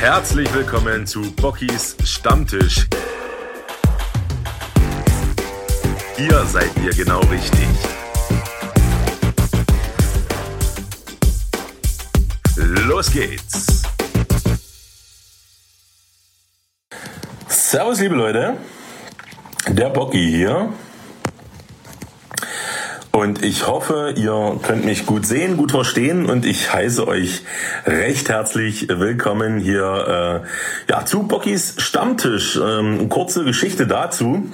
Herzlich willkommen zu Bockys Stammtisch. Hier seid ihr genau richtig. Los geht's. Servus, liebe Leute. Der Bocky hier. Und ich hoffe, ihr könnt mich gut sehen, gut verstehen und ich heiße euch recht herzlich willkommen hier äh, ja, zu Bockys Stammtisch. Ähm, kurze Geschichte dazu.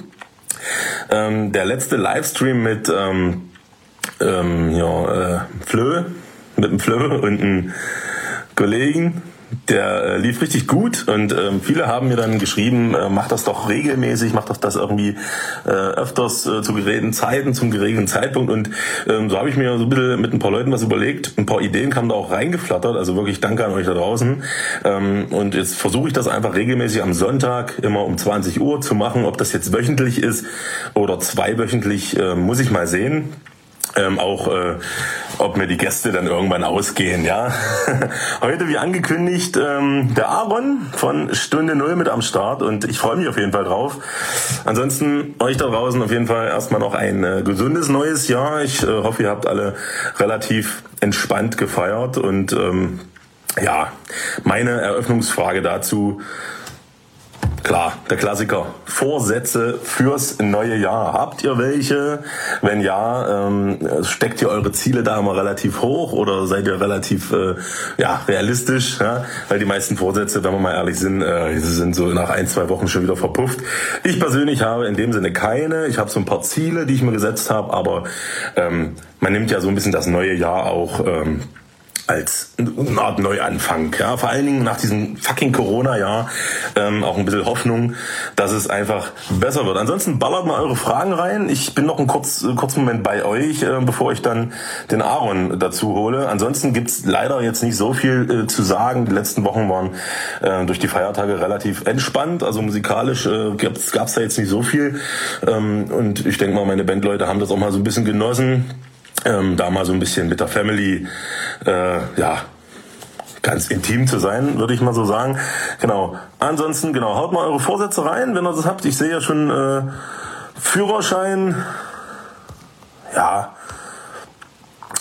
Ähm, der letzte Livestream mit ähm, ähm, ja, äh, Flö, mit dem Flö und einem Kollegen, der äh, lief richtig gut und ähm, viele haben mir dann geschrieben, äh, mach das doch regelmäßig, mach doch das irgendwie äh, öfters äh, zu geregelten Zeiten, zum geregelten Zeitpunkt. Und ähm, so habe ich mir so ein bisschen mit ein paar Leuten was überlegt, ein paar Ideen kamen da auch reingeflattert, also wirklich danke an euch da draußen. Ähm, und jetzt versuche ich das einfach regelmäßig am Sonntag immer um 20 Uhr zu machen, ob das jetzt wöchentlich ist oder zweiwöchentlich, äh, muss ich mal sehen ähm, auch äh, ob mir die Gäste dann irgendwann ausgehen. Ja, heute wie angekündigt ähm, der Aaron von Stunde Null mit am Start und ich freue mich auf jeden Fall drauf. Ansonsten euch da draußen auf jeden Fall erstmal noch ein äh, gesundes neues Jahr. Ich äh, hoffe, ihr habt alle relativ entspannt gefeiert und ähm, ja, meine Eröffnungsfrage dazu Klar, der Klassiker. Vorsätze fürs neue Jahr. Habt ihr welche? Wenn ja, ähm, steckt ihr eure Ziele da immer relativ hoch oder seid ihr relativ äh, ja, realistisch? Ja? Weil die meisten Vorsätze, wenn wir mal ehrlich sind, äh, sind so nach ein, zwei Wochen schon wieder verpufft. Ich persönlich habe in dem Sinne keine. Ich habe so ein paar Ziele, die ich mir gesetzt habe, aber ähm, man nimmt ja so ein bisschen das neue Jahr auch. Ähm, als eine Art Neuanfang. Ja, vor allen Dingen nach diesem fucking Corona-Jahr ähm, auch ein bisschen Hoffnung, dass es einfach besser wird. Ansonsten ballert mal eure Fragen rein. Ich bin noch einen kurz, kurzen Moment bei euch, äh, bevor ich dann den Aaron dazu hole. Ansonsten gibt's leider jetzt nicht so viel äh, zu sagen. Die letzten Wochen waren äh, durch die Feiertage relativ entspannt. Also musikalisch äh, gab's, gab's da jetzt nicht so viel. Ähm, und ich denke mal, meine Bandleute haben das auch mal so ein bisschen genossen ähm, da mal so ein bisschen mit der Family, äh, ja, ganz intim zu sein, würde ich mal so sagen. Genau. Ansonsten, genau, haut mal eure Vorsätze rein, wenn ihr das habt. Ich sehe ja schon äh, Führerschein. Ja.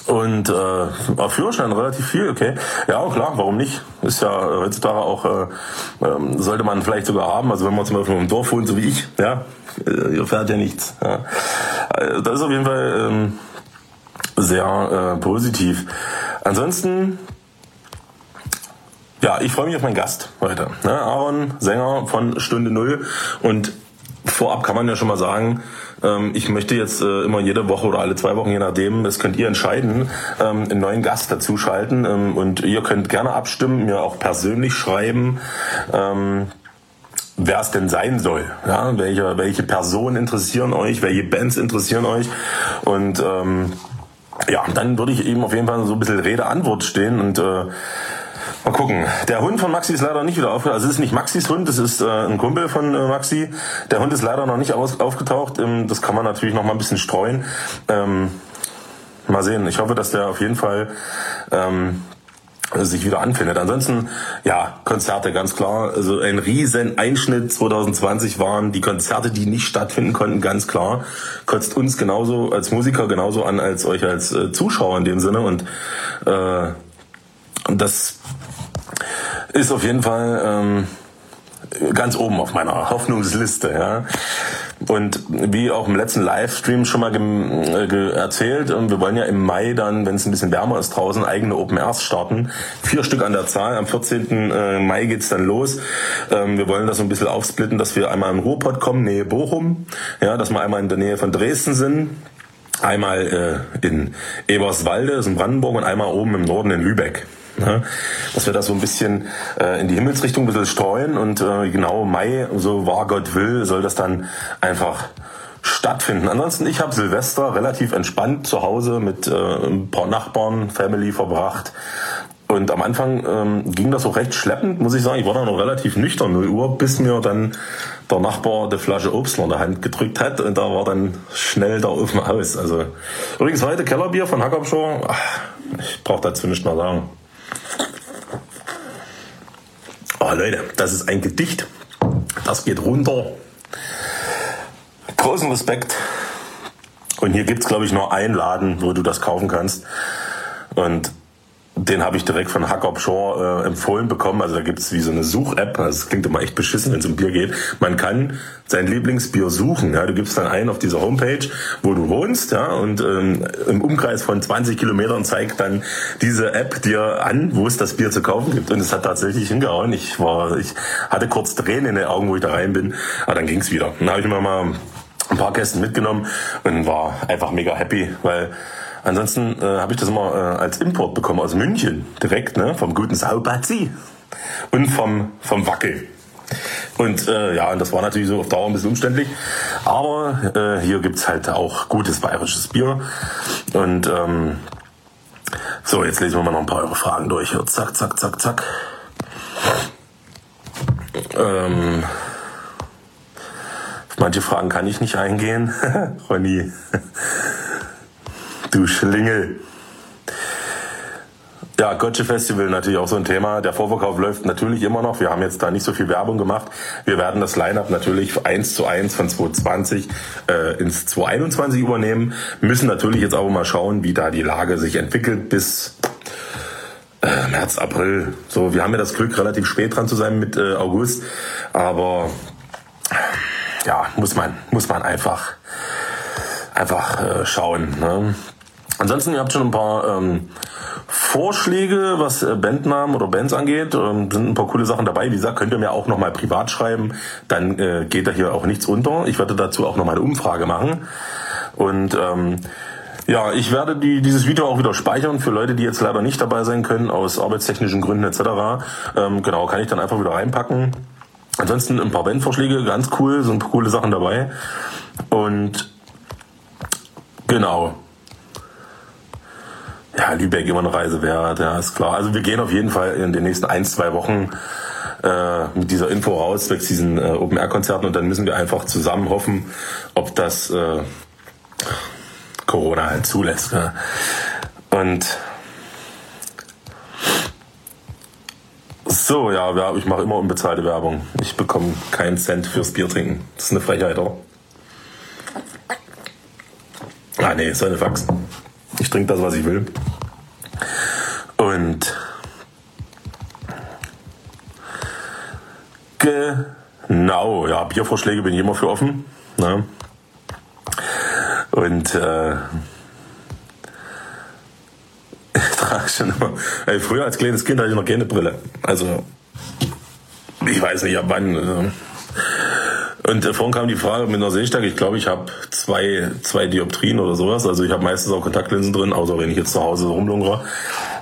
Und äh, Führerschein relativ viel, okay. Ja, klar, warum nicht? Ist ja heutzutage auch, äh, äh, sollte man vielleicht sogar haben. Also wenn man zum Beispiel im Dorf wohnt, so wie ich, ja, äh, ihr fährt ja nichts. Ja. Äh, das ist auf jeden Fall ähm, sehr äh, positiv. Ansonsten, ja, ich freue mich auf meinen Gast heute. Ne? Aaron, Sänger von Stunde Null. Und vorab kann man ja schon mal sagen, ähm, ich möchte jetzt äh, immer jede Woche oder alle zwei Wochen, je nachdem, das könnt ihr entscheiden, ähm, einen neuen Gast dazu schalten. Ähm, und ihr könnt gerne abstimmen, mir auch persönlich schreiben. Ähm, wer es denn sein soll. Ja, welche, welche Personen interessieren euch, welche Bands interessieren euch. Und ähm, ja, dann würde ich eben auf jeden Fall so ein bisschen Rede-Antwort stehen und äh, Mal gucken. Der Hund von Maxi ist leider nicht wieder aufgetaucht. Also es ist nicht Maxis Hund, das ist äh, ein Kumpel von äh, Maxi. Der Hund ist leider noch nicht aus, aufgetaucht. Ähm, das kann man natürlich noch mal ein bisschen streuen. Ähm, mal sehen. Ich hoffe, dass der auf jeden Fall ähm, sich wieder anfindet. Ansonsten, ja, Konzerte, ganz klar. Also ein riesen Einschnitt 2020 waren die Konzerte, die nicht stattfinden konnten, ganz klar. Kotzt uns genauso als Musiker genauso an als euch als äh, Zuschauer in dem Sinne. Und äh, das ist auf jeden Fall ähm, ganz oben auf meiner Hoffnungsliste. Ja. Und wie auch im letzten Livestream schon mal äh, erzählt, ähm, wir wollen ja im Mai dann, wenn es ein bisschen wärmer ist draußen, eigene Open Airs starten. Vier Stück an der Zahl. Am 14. Äh, Mai geht's dann los. Ähm, wir wollen das so ein bisschen aufsplitten, dass wir einmal in Ruhrpott kommen, Nähe Bochum. Ja, dass wir einmal in der Nähe von Dresden sind. Einmal äh, in Eberswalde, das ist in Brandenburg, und einmal oben im Norden in Lübeck. Ne? Dass wir das so ein bisschen äh, in die Himmelsrichtung ein bisschen streuen und äh, genau Mai, so wahr Gott will, soll das dann einfach stattfinden. Ansonsten, ich habe Silvester relativ entspannt zu Hause mit äh, ein paar Nachbarn, Family verbracht. Und am Anfang ähm, ging das auch recht schleppend, muss ich sagen. Ich war da noch relativ nüchtern, 0 Uhr, bis mir dann der Nachbar die Flasche Obst in der Hand gedrückt hat und da war dann schnell der Ofen aus. Also übrigens heute Kellerbier von Hackabschor. Ich brauche dazu nicht mehr sagen. Oh, Leute, das ist ein Gedicht. Das geht runter. Großen Respekt. Und hier gibt's glaube ich, nur einen Laden, wo du das kaufen kannst. Und den habe ich direkt von Hackop Shore äh, empfohlen bekommen. Also da gibt's wie so eine Such-App. Das klingt immer echt beschissen, wenn es um Bier geht. Man kann sein Lieblingsbier suchen. Ja, du gibst dann ein auf diese Homepage, wo du wohnst, ja, und ähm, im Umkreis von 20 Kilometern zeigt dann diese App dir an, wo es das Bier zu kaufen gibt. Und es hat tatsächlich hingehauen. Ich war, ich hatte kurz Tränen in den Augen, wo ich da rein bin, aber dann ging's wieder. Dann habe ich mir mal ein paar Kästen mitgenommen und war einfach mega happy, weil Ansonsten äh, habe ich das immer äh, als Import bekommen aus München, direkt, ne, vom guten Saubazi und vom, vom Wackel. Und äh, ja, und das war natürlich so auf Dauer ein bisschen umständlich. Aber äh, hier gibt's halt auch gutes bayerisches Bier. Und ähm, so, jetzt lesen wir mal noch ein paar eure Fragen durch. Zack, zack, zack, zack. Ähm, manche Fragen kann ich nicht eingehen. Ronny. Du Schlingel. Ja, Gotcha Festival natürlich auch so ein Thema. Der Vorverkauf läuft natürlich immer noch. Wir haben jetzt da nicht so viel Werbung gemacht. Wir werden das Line-Up natürlich eins zu eins von 2020 äh, ins 2021 übernehmen. Müssen natürlich jetzt aber mal schauen, wie da die Lage sich entwickelt bis äh, März, April. So, wir haben ja das Glück, relativ spät dran zu sein mit äh, August. Aber ja, muss man, muss man einfach, einfach äh, schauen. Ne? Ansonsten, ihr habt schon ein paar ähm, Vorschläge, was äh, Bandnamen oder Bands angeht. Ähm, sind ein paar coole Sachen dabei. Wie gesagt, könnt ihr mir auch nochmal privat schreiben. Dann äh, geht da hier auch nichts unter. Ich werde dazu auch nochmal eine Umfrage machen. Und ähm, ja, ich werde die, dieses Video auch wieder speichern für Leute, die jetzt leider nicht dabei sein können, aus arbeitstechnischen Gründen etc. Ähm, genau, kann ich dann einfach wieder reinpacken. Ansonsten ein paar Bandvorschläge, ganz cool, sind coole Sachen dabei. Und genau, ja, Lübeck immer eine Reise wert, ja, ist klar. Also wir gehen auf jeden Fall in den nächsten ein, zwei Wochen äh, mit dieser Info raus, zwecks diesen äh, Open-Air-Konzerten und dann müssen wir einfach zusammen hoffen, ob das äh, Corona halt zulässt. Ja. Und so, ja, ich mache immer unbezahlte Werbung. Ich bekomme keinen Cent fürs Bier trinken. Das ist eine Frechheit, oder? Ah, nee, so eine Fax. Ich trinke das, was ich will. Und genau, ja, Biervorschläge bin ich immer für offen. Ne? Und äh, ich trage schon immer. Ey, früher als kleines Kind hatte ich noch keine Brille. Also ich weiß nicht, ab wann. Äh, und äh, vorhin kam die Frage mit einer Sehstärke. Ich glaube, ich habe zwei, zwei Dioptrien oder sowas. Also ich habe meistens auch Kontaktlinsen drin, außer wenn ich jetzt zu Hause rumlungere.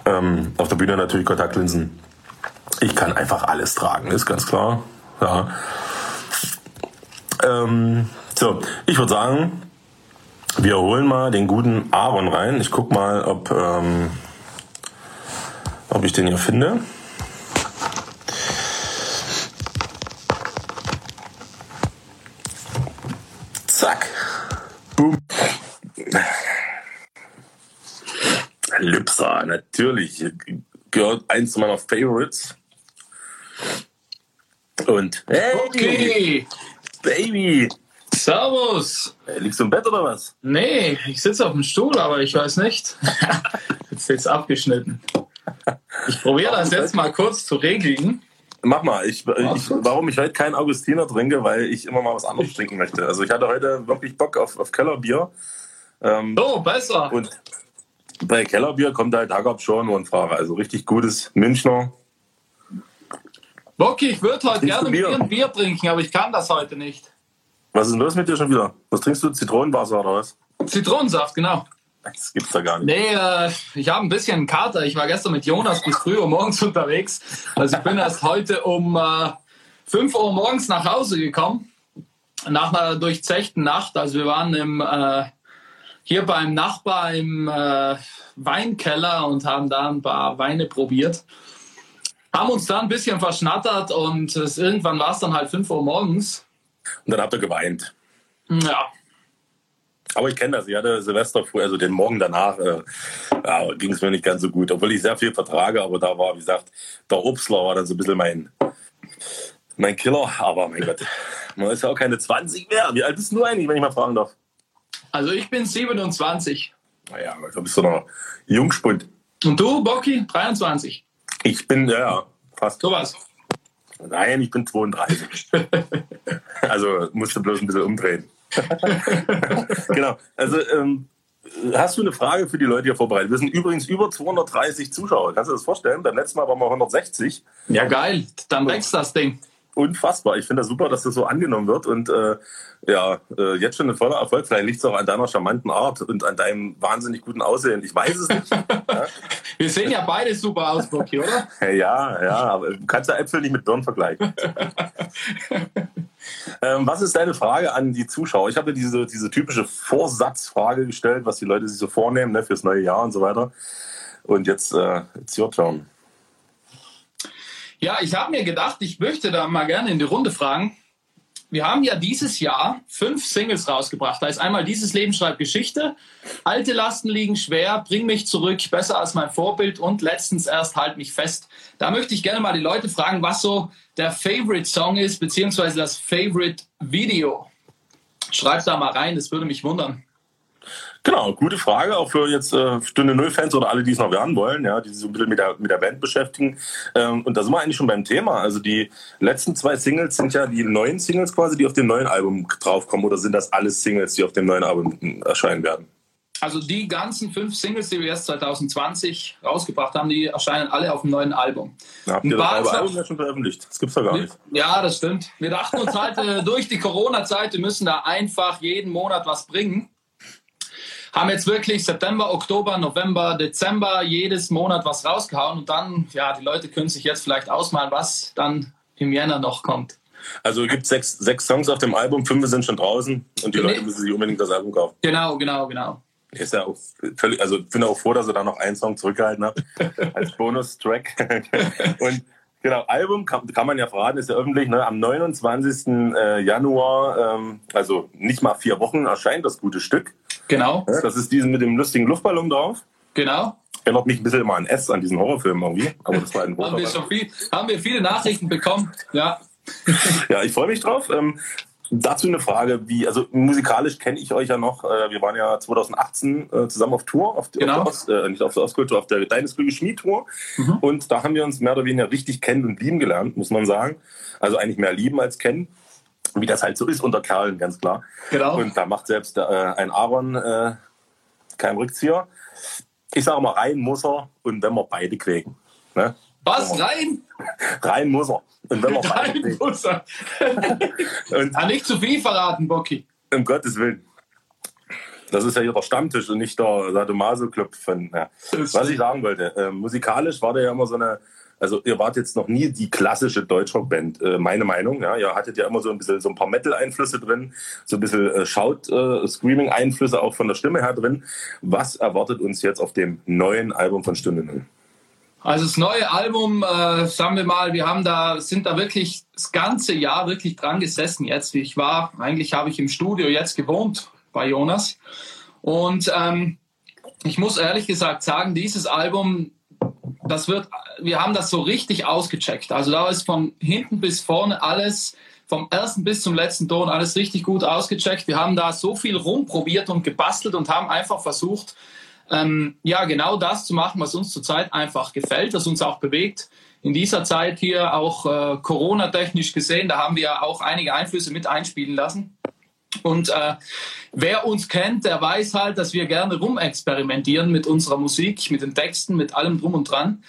Ähm, auf der Bühne natürlich Kontaktlinsen. Ich kann einfach alles tragen, ist ganz klar. Ja. Ähm, so, ich würde sagen, wir holen mal den guten Aaron rein. Ich guck mal, ob, ähm, ob ich den hier finde. Zack. Boom. Lipsa, natürlich. Gehört eins meiner Favorites. Und hey, Okay, Baby. Servus. Hey, liegst du im Bett oder was? Nee, ich sitze auf dem Stuhl, aber ich weiß nicht. Jetzt ist abgeschnitten. Ich probiere das jetzt mal kurz zu regeln. Mach mal. Ich, ich, warum ich heute keinen Augustiner trinke, weil ich immer mal was anderes trinken möchte. Also ich hatte heute wirklich Bock auf, auf Kellerbier. Ähm, So, besser. und bei Kellerbier kommt halt Hagab schon und Fahrer. Also richtig gutes Münchner. Bocky, ich würde heute Trinkst gerne mit Bier? dir ein Bier trinken, aber ich kann das heute nicht. Was ist denn los mit dir schon wieder? Was trinkst du? Zitronenwasser oder was? Zitronensaft, genau. Das gibt's da gar nicht. Nee, äh, ich habe ein bisschen einen Kater. Ich war gestern mit Jonas bis früh Uhr morgens unterwegs. Also ich bin erst heute um äh, 5 Uhr morgens nach Hause gekommen. Nach einer durchzechten Nacht. Also wir waren im, äh, hier beim Nachbar im äh, Weinkeller und haben da ein paar Weine probiert. Haben uns dann ein bisschen verschnattert und es, irgendwann war es dann halt 5 Uhr morgens. Und dann habt ihr geweint. Ja, Aber ich kenne das. Ich hatte Silvester früh, also den Morgen danach, äh, ja, ging es mir nicht ganz so gut. Obwohl ich sehr viel vertrage, aber da war, wie gesagt, der Obstler war dann so ein bisschen mein, Mein Killer, aber mein Gott, man ist ja auch keine 20 mehr. Wie alt bist du eigentlich, wenn ich mal fragen darf? Also ich bin 27. Naja, da bist du noch Jungspund. Und du, Bocky, 23. Ich bin, ja, fast. Sowas. Nein, ich bin 32. also musste bloß ein bisschen umdrehen. genau. Also ähm, hast du eine Frage für die Leute hier vorbereitet? Wir sind übrigens über 230 Zuschauer. Kannst du das vorstellen? Beim letzten Mal waren wir 160. Ja, geil. Dann wächst das Ding unfassbar. Ich finde das super, dass das so angenommen wird und äh, ja, äh, jetzt schon ein voller Erfolg. Vielleicht liegt es auch an deiner charmanten Art und an deinem wahnsinnig guten Aussehen. Ich weiß es nicht. ja. Wir sehen ja beide super aus, Bocky, oder? Ja, ja, aber du kannst ja Äpfel nicht mit Birnen vergleichen. ähm, was ist deine Frage an die Zuschauer? Ich habe diese, diese typische Vorsatzfrage gestellt, was die Leute sich so vornehmen ne, fürs neue Jahr und so weiter. Und jetzt, äh, it's your turn. Ja, ich habe mir gedacht, ich möchte da mal gerne in die Runde fragen. Wir haben ja dieses Jahr fünf Singles rausgebracht. Da ist einmal Dieses Leben schreibt Geschichte, Alte Lasten liegen schwer, Bring mich zurück, Besser als mein Vorbild und letztens erst Halt mich fest. Da möchte ich gerne mal die Leute fragen, was so der Favorite Song ist, beziehungsweise das Favorite Video. Schreibt da mal rein, das würde mich wundern. Genau, gute Frage, auch für jetzt äh, Stunde Null-Fans oder alle, die es noch werden wollen, ja, die sich so ein bisschen mit der, mit der Band beschäftigen. Ähm, und da sind wir eigentlich schon beim Thema. Also die letzten zwei Singles sind ja die neuen Singles quasi, die auf dem neuen Album draufkommen. Oder sind das alles Singles, die auf dem neuen Album erscheinen werden? Also die ganzen fünf Singles, die wir erst 2020 rausgebracht haben, die erscheinen alle auf dem neuen Album. Ja, habt ihr das Album ja schon veröffentlicht? Das gibt's doch gar nicht. Ja, das stimmt. Wir dachten uns halt äh, durch die Corona-Zeit, wir müssen da einfach jeden Monat was bringen haben jetzt wirklich September, Oktober, November, Dezember jedes Monat was rausgehauen und dann, ja, die Leute können sich jetzt vielleicht ausmalen, was dann im Jänner noch kommt. Also es gibt sechs, sechs Songs auf dem Album, fünf sind schon draußen und die nee. Leute müssen sich unbedingt das Album kaufen. Genau, genau, genau. Ist ja auch völlig, also ich bin auch froh, dass ihr da noch einen Song zurückgehalten habt als Bonustrack. und Genau, Album kann, kann, man ja verraten, ist ja öffentlich. Ne? Am 29. Äh, Januar, ähm, also nicht mal vier Wochen, erscheint das gute Stück. Genau. Das ist diesen mit dem lustigen Luftballon drauf. Genau. Erinnert mich ein bisschen immer an S, an diesen Horrorfilm irgendwie. Aber das war ein haben, wir schon viel, haben wir viele Nachrichten bekommen, ja. ja, ich freue mich drauf. Ähm, Dazu eine Frage, wie, also musikalisch kenne ich euch ja noch. Äh, wir waren ja 2018 äh, zusammen auf Tour, auf, genau. auf der, äh, nicht auf der Ostkultur, auf der Deines Glücke Schmied Tour. Mhm. Und da haben wir uns mehr oder weniger richtig kennen und lieben gelernt, muss man sagen. Also eigentlich mehr lieben als kennen. Wie das halt so ist unter Kerlen, ganz klar. Genau. Und da macht selbst äh, ein Aaron äh, keinen Rückzieher. Ich sage mal, rein muss er und wenn wir beide quäken. Ne? Was? Rein? Rein muss er. Und wenn wir Rein muss er. und ah, nicht zu viel verraten, Bocky. Um Gottes Willen. Das ist ja hier der Stammtisch und nicht der Sadomaso-Club von. Ja. Was ich sagen wollte, äh, musikalisch war der ja immer so eine. Also ihr wart jetzt noch nie die klassische Deutschrockband, äh, meine Meinung. Ja, ihr hattet ja immer so ein bisschen so ein paar Metal-Einflüsse drin, so ein bisschen äh, Shout, äh, auch von der Stimme her drin. Was erwartet uns jetzt auf dem neuen Album von Stunde Null? Also das neue Album, äh, sagen wir mal, wir haben da, sind da wirklich das ganze Jahr wirklich dran gesessen jetzt. Ich war, eigentlich habe ich im Studio jetzt gewohnt bei Jonas. Und ähm, ich muss ehrlich gesagt sagen, dieses Album, das wird, wir haben das so richtig ausgecheckt. Also da ist von hinten bis vorne alles, vom ersten bis zum letzten Ton alles richtig gut ausgecheckt. Wir haben da so viel rumprobiert und gebastelt und haben einfach versucht, ähm, ja, genau das zu machen, was uns zurzeit einfach gefällt, was uns auch bewegt. In dieser Zeit hier auch äh, Corona-technisch gesehen, da haben wir auch einige Einflüsse mit einspielen lassen. Und äh, wer uns kennt, der weiß halt, dass wir gerne rumexperimentieren mit unserer Musik, mit den Texten, mit allem drum und dran.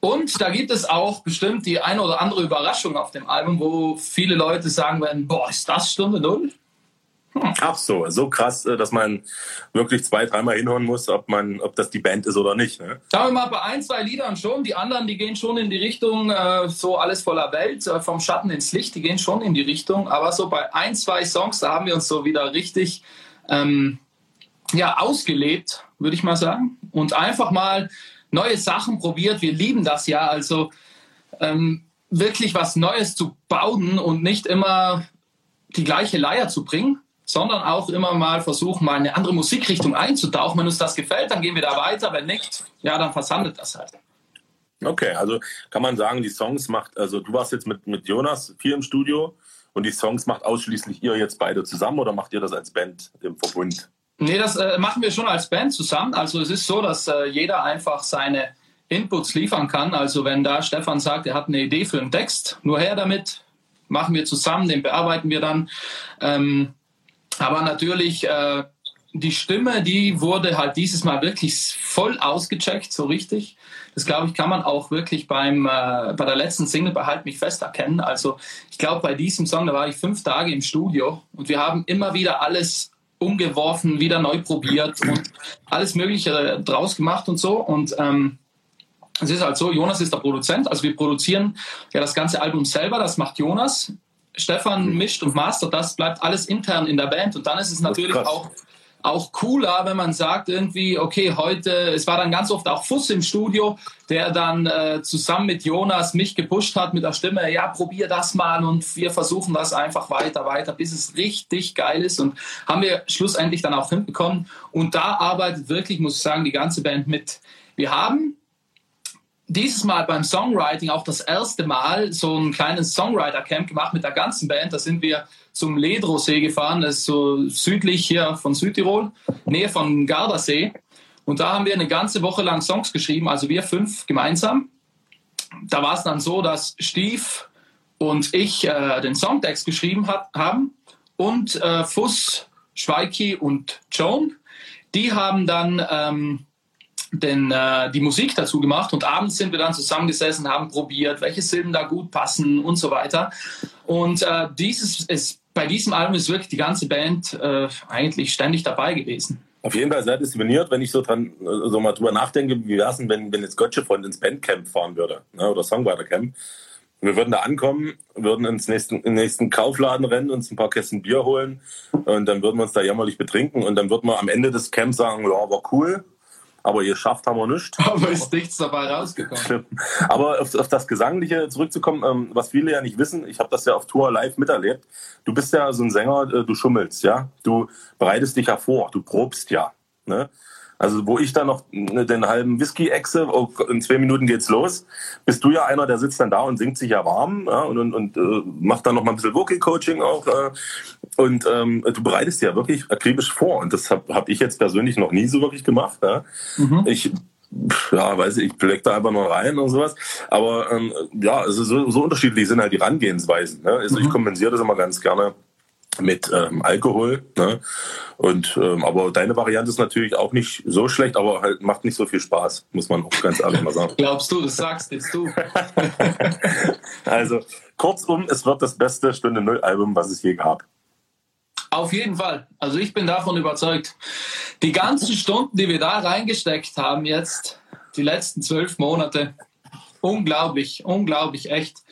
Und da gibt es auch bestimmt die eine oder andere Überraschung auf dem Album, wo viele Leute sagen werden, boah, ist das Stunde Null? Ach so, so krass, äh, dass man wirklich zwei, dreimal hinhören muss, ob man, ob das die Band ist oder nicht. Ne? Sagen wir mal, bei ein, zwei Liedern schon. Die anderen, die gehen schon in die Richtung, äh, so alles voller Welt, äh, vom Schatten ins Licht, die gehen schon in die Richtung. Aber so bei ein, zwei Songs, da haben wir uns so wieder richtig ähm, ja, ausgelebt, würde ich mal sagen. Und einfach mal neue Sachen probiert. Wir lieben das ja. Also ähm, wirklich was Neues zu bauen und nicht immer die gleiche Leier zu bringen sondern auch immer mal versuchen, mal eine andere Musikrichtung einzutauchen. Wenn uns das gefällt, dann gehen wir da weiter. Wenn nicht, ja, dann versandet das halt. Okay, also kann man sagen, die Songs macht, also du warst jetzt mit, mit Jonas viel im Studio und die Songs macht ausschließlich ihr jetzt beide zusammen oder macht ihr das als Band im Verbund? Nee, das äh, machen wir schon als Band zusammen. Also es ist so, dass äh, jeder einfach seine Inputs liefern kann. Also wenn da Stefan sagt, er hat eine Idee für einen Text, nur her damit, machen wir zusammen, den bearbeiten wir dann. Ähm, aber natürlich, äh, die Stimme, die wurde halt dieses Mal wirklich voll ausgecheckt, so richtig. Das glaube ich, kann man auch wirklich beim, äh, bei der letzten Single bei Halt mich fest erkennen. Also ich glaube, bei diesem Song, da war ich fünf Tage im Studio und wir haben immer wieder alles umgeworfen, wieder neu probiert und alles Mögliche draus gemacht und so. Und ähm, es ist halt so, Jonas ist der Produzent, also wir produzieren ja das ganze Album selber, das macht Jonas. Stefan mischt und mastert, das bleibt alles intern in der Band. Und dann ist es natürlich auch auch cooler, wenn man sagt irgendwie, okay, heute, es war dann ganz oft auch Fuss im Studio, der dann äh, zusammen mit Jonas mich gepusht hat mit der Stimme, ja, probier das mal und wir versuchen das einfach weiter, weiter, bis es richtig geil ist. Und haben wir schlussendlich dann auch hinbekommen. Und da arbeitet wirklich, muss ich sagen, die ganze Band mit. Wir haben dieses Mal beim Songwriting auch das erste Mal so ein kleines Songwriter-Camp gemacht mit der ganzen Band. Da sind wir zum Ledrosee gefahren, das ist so südlich hier von Südtirol, Nähe von Gardasee. Und da haben wir eine ganze Woche lang Songs geschrieben, also wir fünf gemeinsam. Da war es dann so, dass Steve und ich äh, den Songtext geschrieben hat, haben und äh, Fuss, Schweiki und Joan, die haben dann ähm, den, äh, die Musik dazu gemacht und abends sind wir dann zusammengesessen, haben probiert, welche Silben da gut passen und so weiter. Und äh, dieses ist, bei diesem Album ist wirklich die ganze Band äh, eigentlich ständig dabei gewesen. Auf jeden Fall sehr diszipliniert, wenn ich so dran äh, so mal drüber nachdenke, wie wäre es denn, wenn, wenn jetzt Gottschalk ins Bandcamp fahren würde ne, oder Songwriter-Camp. Wir würden da ankommen, würden ins nächsten, in den nächsten Kaufladen rennen, uns ein paar Kästen Bier holen und dann würden wir uns da jämmerlich betrinken und dann würden wir am Ende des Camps sagen, ja, war cool, aber ihr schafft haben wir nicht. Aber ist nichts dabei rausgekommen. Aber auf, auf, das Gesangliche zurückzukommen, ähm, was viele ja nicht wissen, ich habe das ja auf Tour live miterlebt. Du bist ja so ein Sänger, äh, du schummelst, ja. Du bereitest dich ja vor, du probst ja. Ne? Also wo ich dann noch den halben Whisky exe, oh, in zwei Minuten geht's los, bist du ja einer, der sitzt dann da und singt sich ja warm ja, und, und, und äh, macht dann noch mal ein bisschen Vocal Coaching auch. Äh, und ähm, du bereitest ja wirklich akribisch vor. Und das habe hab ich jetzt persönlich noch nie so wirklich gemacht. Ja. Mhm. Ich ja, weiß ich, ich blick da einfach nur rein und sowas. Aber ähm, ja, also so, so unterschiedlich sind halt die Rangehensweisen. Ne? Also mhm. ich kompensiere das immer ganz gerne mit ähm, Alkohol. Ne? Und ähm, aber deine Variante ist natürlich auch nicht so schlecht, aber halt macht nicht so viel Spaß, muss man auch ganz ehrlich mal sagen. Glaubst du, das sagst jetzt du. also kurzum, es wird das beste Stunde Null Album, was es je gab. Auf jeden Fall. Also ich bin davon überzeugt. Die ganzen Stunden, die wir da reingesteckt haben jetzt, die letzten zwölf Monate, unglaublich, unglaublich echt.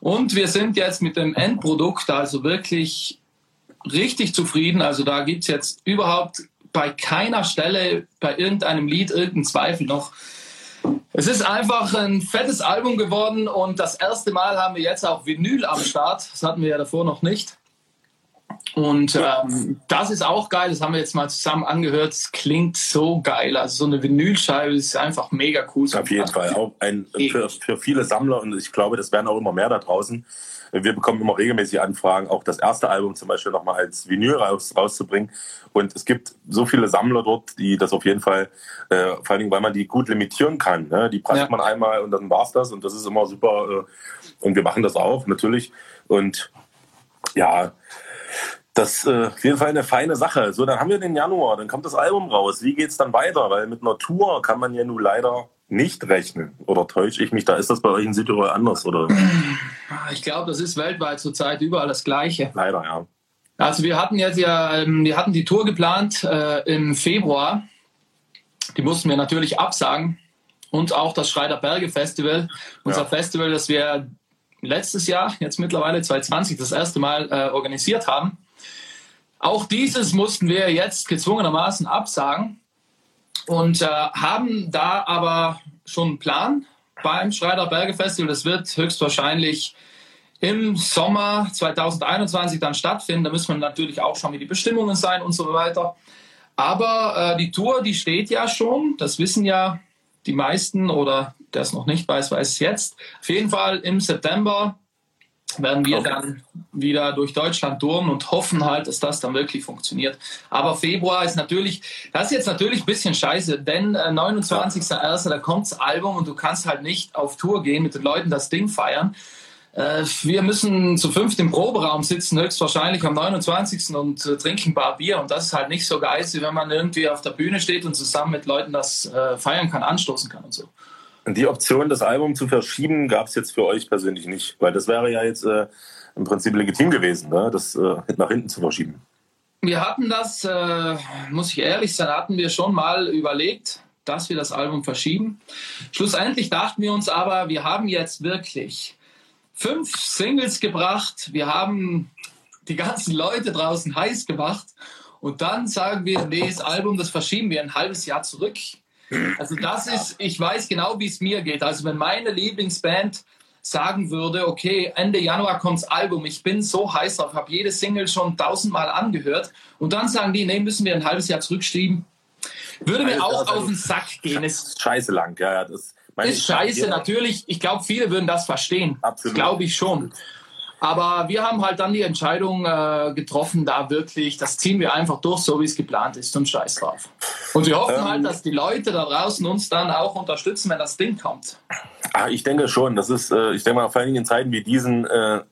Und wir sind jetzt mit dem Endprodukt also wirklich richtig zufrieden. Also da gibt es jetzt überhaupt bei keiner Stelle, bei irgendeinem Lied, irgendeinen Zweifel noch. Es ist einfach ein fettes Album geworden und das erste Mal haben wir jetzt auch Vinyl am Start. Das hatten wir ja davor noch nicht. Und ähm, das ist auch geil, das haben wir jetzt mal zusammen angehört. Es klingt so geil. Also so eine Vinylscheibe ist einfach mega cool. Auf jeden Fall. Auch ein, für, für viele Sammler und ich glaube, das werden auch immer mehr da draußen wir bekommen immer regelmäßig Anfragen, auch das erste Album zum Beispiel nochmal als Vinyl raus, rauszubringen. Und es gibt so viele Sammler dort, die das auf jeden Fall, äh, vor allen Dingen, weil man die gut limitieren kann. Ne? Die presst ja. man einmal und dann war's das und das ist immer super. Äh, und wir machen das auch, natürlich. Und ja, das ist äh, auf jeden Fall eine feine Sache. So, dann haben wir den Januar, dann kommt das Album raus. Wie geht's dann weiter? Weil mit einer Tour kann man ja nun leider nicht rechnen. Oder täusche ich mich da? Ist das bei euch in Südtirol anders? Oder? Ich glaube, das ist weltweit zurzeit überall das Gleiche. Leider, ja. Also wir hatten jetzt ja, ähm, wir hatten die Tour geplant äh, im Februar. Die mussten wir natürlich absagen. Und auch das Schreider Berge Festival, unser ja. Festival, das wir letztes Jahr, jetzt mittlerweile 2020, das erste Mal äh, organisiert haben. Auch dieses mussten wir jetzt gezwungenermaßen absagen und äh, haben da aber schon einen Plan beim Schreider Berge Festival. Das wird höchstwahrscheinlich im Sommer 2021 dann stattfinden. Da müssen wir natürlich auch schauen, wie die Bestimmungen sein und so weiter. Aber äh, die Tour, die steht ja schon. Das wissen ja Die meisten oder der es noch nicht weiß, weiß es jetzt. Auf jeden Fall im September werden wir okay. dann wieder durch Deutschland touren und hoffen halt, dass das dann wirklich funktioniert. Aber Februar ist natürlich, das ist jetzt natürlich ein bisschen scheiße, denn äh, 29.01. da kommt das Album und du kannst halt nicht auf Tour gehen mit den Leuten das Ding feiern. Äh, wir müssen zu fünft im Proberaum sitzen, höchstwahrscheinlich am 29. und äh, trinken ein paar Bier. Und das ist halt nicht so geil, wie wenn man irgendwie auf der Bühne steht und zusammen mit Leuten das äh, feiern kann, anstoßen kann und so. Die Option, das Album zu verschieben, gab es jetzt für euch persönlich nicht, weil das wäre ja jetzt äh, im Prinzip legitim gewesen, ne? das äh, nach hinten zu verschieben. Wir hatten das, äh, muss ich ehrlich sein, hatten wir schon mal überlegt, dass wir das Album verschieben. Schlussendlich dachten wir uns aber, wir haben jetzt wirklich fünf Singles gebracht, wir haben die ganzen Leute draußen heiß gemacht und dann sagen wir, nee, das Album, das verschieben wir ein halbes Jahr zurück. Also das ist, ich weiß genau, wie es mir geht. Also wenn meine Lieblingsband sagen würde, okay, Ende Januar kommt das Album, ich bin so heiß drauf, habe jede Single schon tausendmal angehört und dann sagen die, nee, müssen wir ein halbes Jahr zurückschieben, würde mir auch auf den Sack gehen. Ist scheiße lang, ja, ja. Das ist scheiße, natürlich. Ich glaube, viele würden das verstehen. Absolut. Glaube ich schon. Aber wir haben halt dann die Entscheidung äh, getroffen, da wirklich, das ziehen wir einfach durch, so wie es geplant ist und scheiß drauf. Und wir hoffen ähm, halt, dass die Leute da draußen uns dann auch unterstützen, wenn das Ding kommt. Ah, ich denke schon. Das ist, äh, ich denke mal, vor allen Dingen in Zeiten wie diesen äh,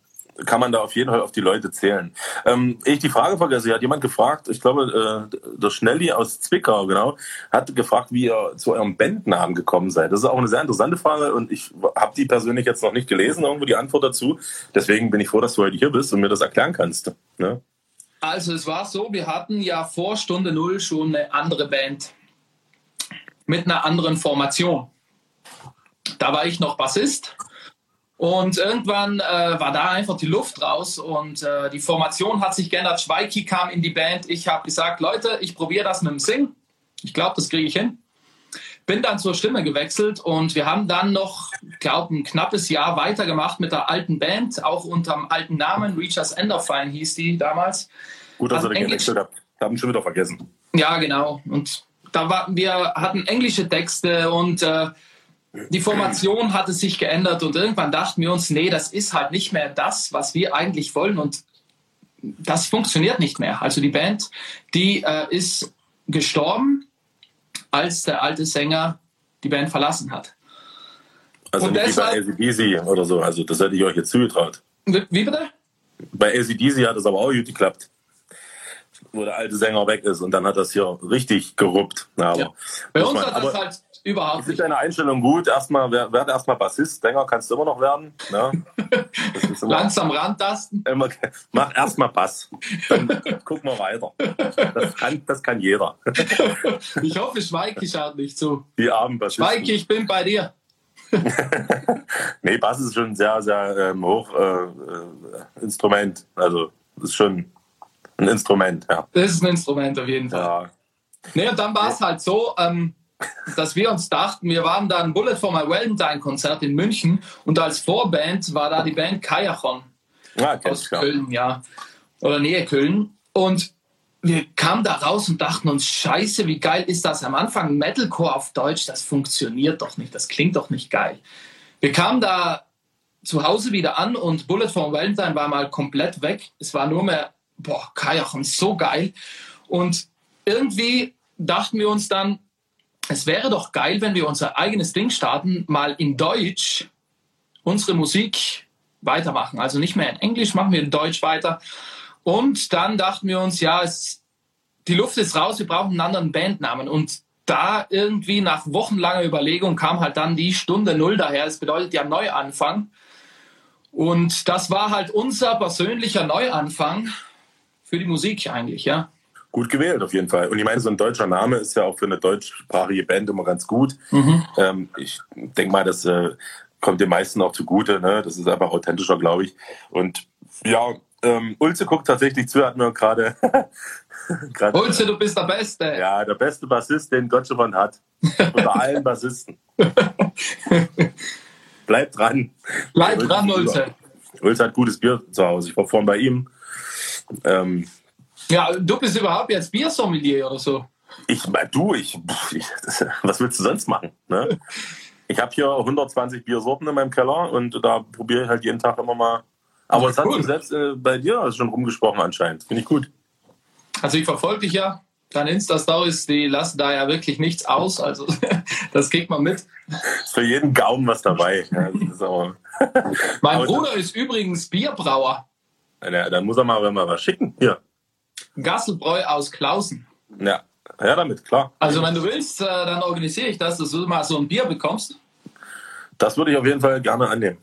kann man da auf jeden Fall auf die Leute zählen. Ähm, ich die Frage vergesse, hat jemand gefragt, ich glaube, äh, der Schnelli aus Zwickau, genau, hat gefragt, wie ihr zu eurem Bandnamen gekommen seid. Das ist auch eine sehr interessante Frage und ich habe die persönlich jetzt noch nicht gelesen, irgendwo die Antwort dazu. Deswegen bin ich froh, dass du heute hier bist und mir das erklären kannst. Ne? Also es war so, wir hatten ja vor Stunde Null schon eine andere Band mit einer anderen Formation. Da war ich noch Bassist und irgendwann äh, war da einfach die Luft raus und äh, die Formation hat sich geändert. Schweiki kam in die Band. Ich habe gesagt, Leute, ich probiere das mit dem Sing. Ich glaube, das kriege ich hin. Bin dann zur Stimme gewechselt und wir haben dann noch, glaube ein knappes Jahr weitergemacht mit der alten Band, auch unter dem alten Namen. Reachers Enderfine hieß die damals. Gut, dass ihr den gewechselt habt. Haben schon wieder vergessen. Ja, genau. Und da war, wir hatten englische Texte und äh, die Formation hatte sich geändert und irgendwann dachten wir uns, nee, das ist halt nicht mehr das, was wir eigentlich wollen und das funktioniert nicht mehr. Also die Band, die äh, ist gestorben, als der alte Sänger die Band verlassen hat. Also und nicht deshalb, wie bei ACDC oder so, also das hätte ich euch jetzt zugetraut. Wie bitte? Bei ACDC hat es aber auch gut geklappt wo der alte Sänger weg ist und dann hat das hier richtig geruppt. Ja, ja. Bei uns man, hat das halt Überhaupt ich finde deine Einstellung gut. Erstmal, werd erstmal Bassist. Sänger kannst du immer noch werden. Ne? Langsam rantasten. Immer, mach erstmal Bass. Dann gucken wir weiter. Das kann, das kann jeder. ich hoffe, Schweike schaut nicht zu. Die armen Bassisten. Schweike, ich bin bei dir. nee, Bass ist schon ein sehr, sehr ähm, hoch äh, äh, Instrument. Also, das ist schon ein Instrument, ja. Das ist ein Instrument auf jeden Fall. Ja. Nee, und dann war es halt so, ähm, dass wir uns dachten, wir waren da ein Bullet for My Valentine-Konzert in München und als Vorband war da die Band Kajachon ja, aus Köln, ja, oder Nähe Köln. Und wir kamen da raus und dachten uns, scheiße, wie geil ist das? Am Anfang Metalcore auf Deutsch, das funktioniert doch nicht, das klingt doch nicht geil. Wir kamen da zu Hause wieder an und Bullet for My Valentine war mal komplett weg. Es war nur mehr, boah, Kajachon, so geil. Und irgendwie dachten wir uns dann, es wäre doch geil, wenn wir unser eigenes Ding starten, mal in Deutsch unsere Musik weitermachen. Also nicht mehr in Englisch, machen wir in Deutsch weiter. Und dann dachten wir uns, ja, es, die Luft ist raus, wir brauchen einen anderen Bandnamen. Und da irgendwie nach wochenlanger Überlegung kam halt dann die Stunde Null daher. Das bedeutet ja Neuanfang. Und das war halt unser persönlicher Neuanfang für die Musik eigentlich, ja gut gewählt auf jeden Fall. Und ich meine, so ein deutscher Name ist ja auch für eine deutschsprachige Band immer ganz gut. Mhm. Ähm, ich denke mal, das äh, kommt den meisten auch zugute. Ne? Das ist einfach authentischer, glaube ich. Und ja, ähm, Ulze guckt tatsächlich zu, hat mir gerade. Ulze, du bist der Beste. Ja, der beste Bassist, den Deutschland hat. Unter allen Bassisten. Bleib dran. Bleib dran, Ulze. Ulze hat gutes Bier zu Hause. Ich war vorhin bei ihm. Ähm, ja, du bist überhaupt jetzt Biersommelier oder so. Ich, du, ich, ich was willst du sonst machen? Ne? Ich habe hier 120 Biersorten in meinem Keller und da probiere ich halt jeden Tag immer mal. Aber es hat sich selbst äh, bei dir schon rumgesprochen anscheinend. Finde ich gut. Also ich verfolge dich ja. Deine Insta-Stories, die lassen da ja wirklich nichts aus. Also das kriegt man mit. Ist für jeden Gaumen was dabei. Ja, mein Bruder ist übrigens Bierbrauer. Ja, dann muss er mal, mal was schicken. Hier. Gasselbräu aus Klausen. Ja, ja, damit, klar. Also wenn du willst, äh, dann organisiere ich das, dass du mal so ein Bier bekommst. Das würde ich auf jeden Fall gerne annehmen.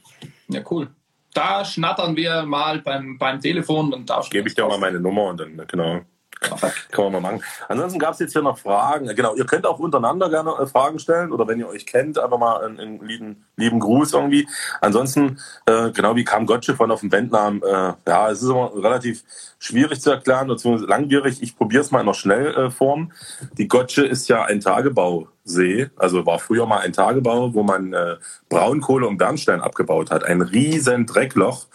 Ja, cool. Da schnattern wir mal beim, beim Telefon und da gebe ich dir mal meine Nummer und dann, genau. Kann man mal machen. Ansonsten gab es jetzt hier noch Fragen. Genau, ihr könnt auch untereinander gerne äh, Fragen stellen oder wenn ihr euch kennt, einfach mal einen, einen lieben, lieben Gruß irgendwie. Ansonsten, äh, genau wie kam Gotche von auf dem Bandnamen, äh, ja, es ist immer relativ schwierig zu erklären, beziehungsweise langwierig. Ich probiere es mal in der Schnellform. Die Gotche ist ja ein Tagebausee, also war früher mal ein Tagebau, wo man äh, Braunkohle und Bernstein abgebaut hat. Ein riesen Dreckloch.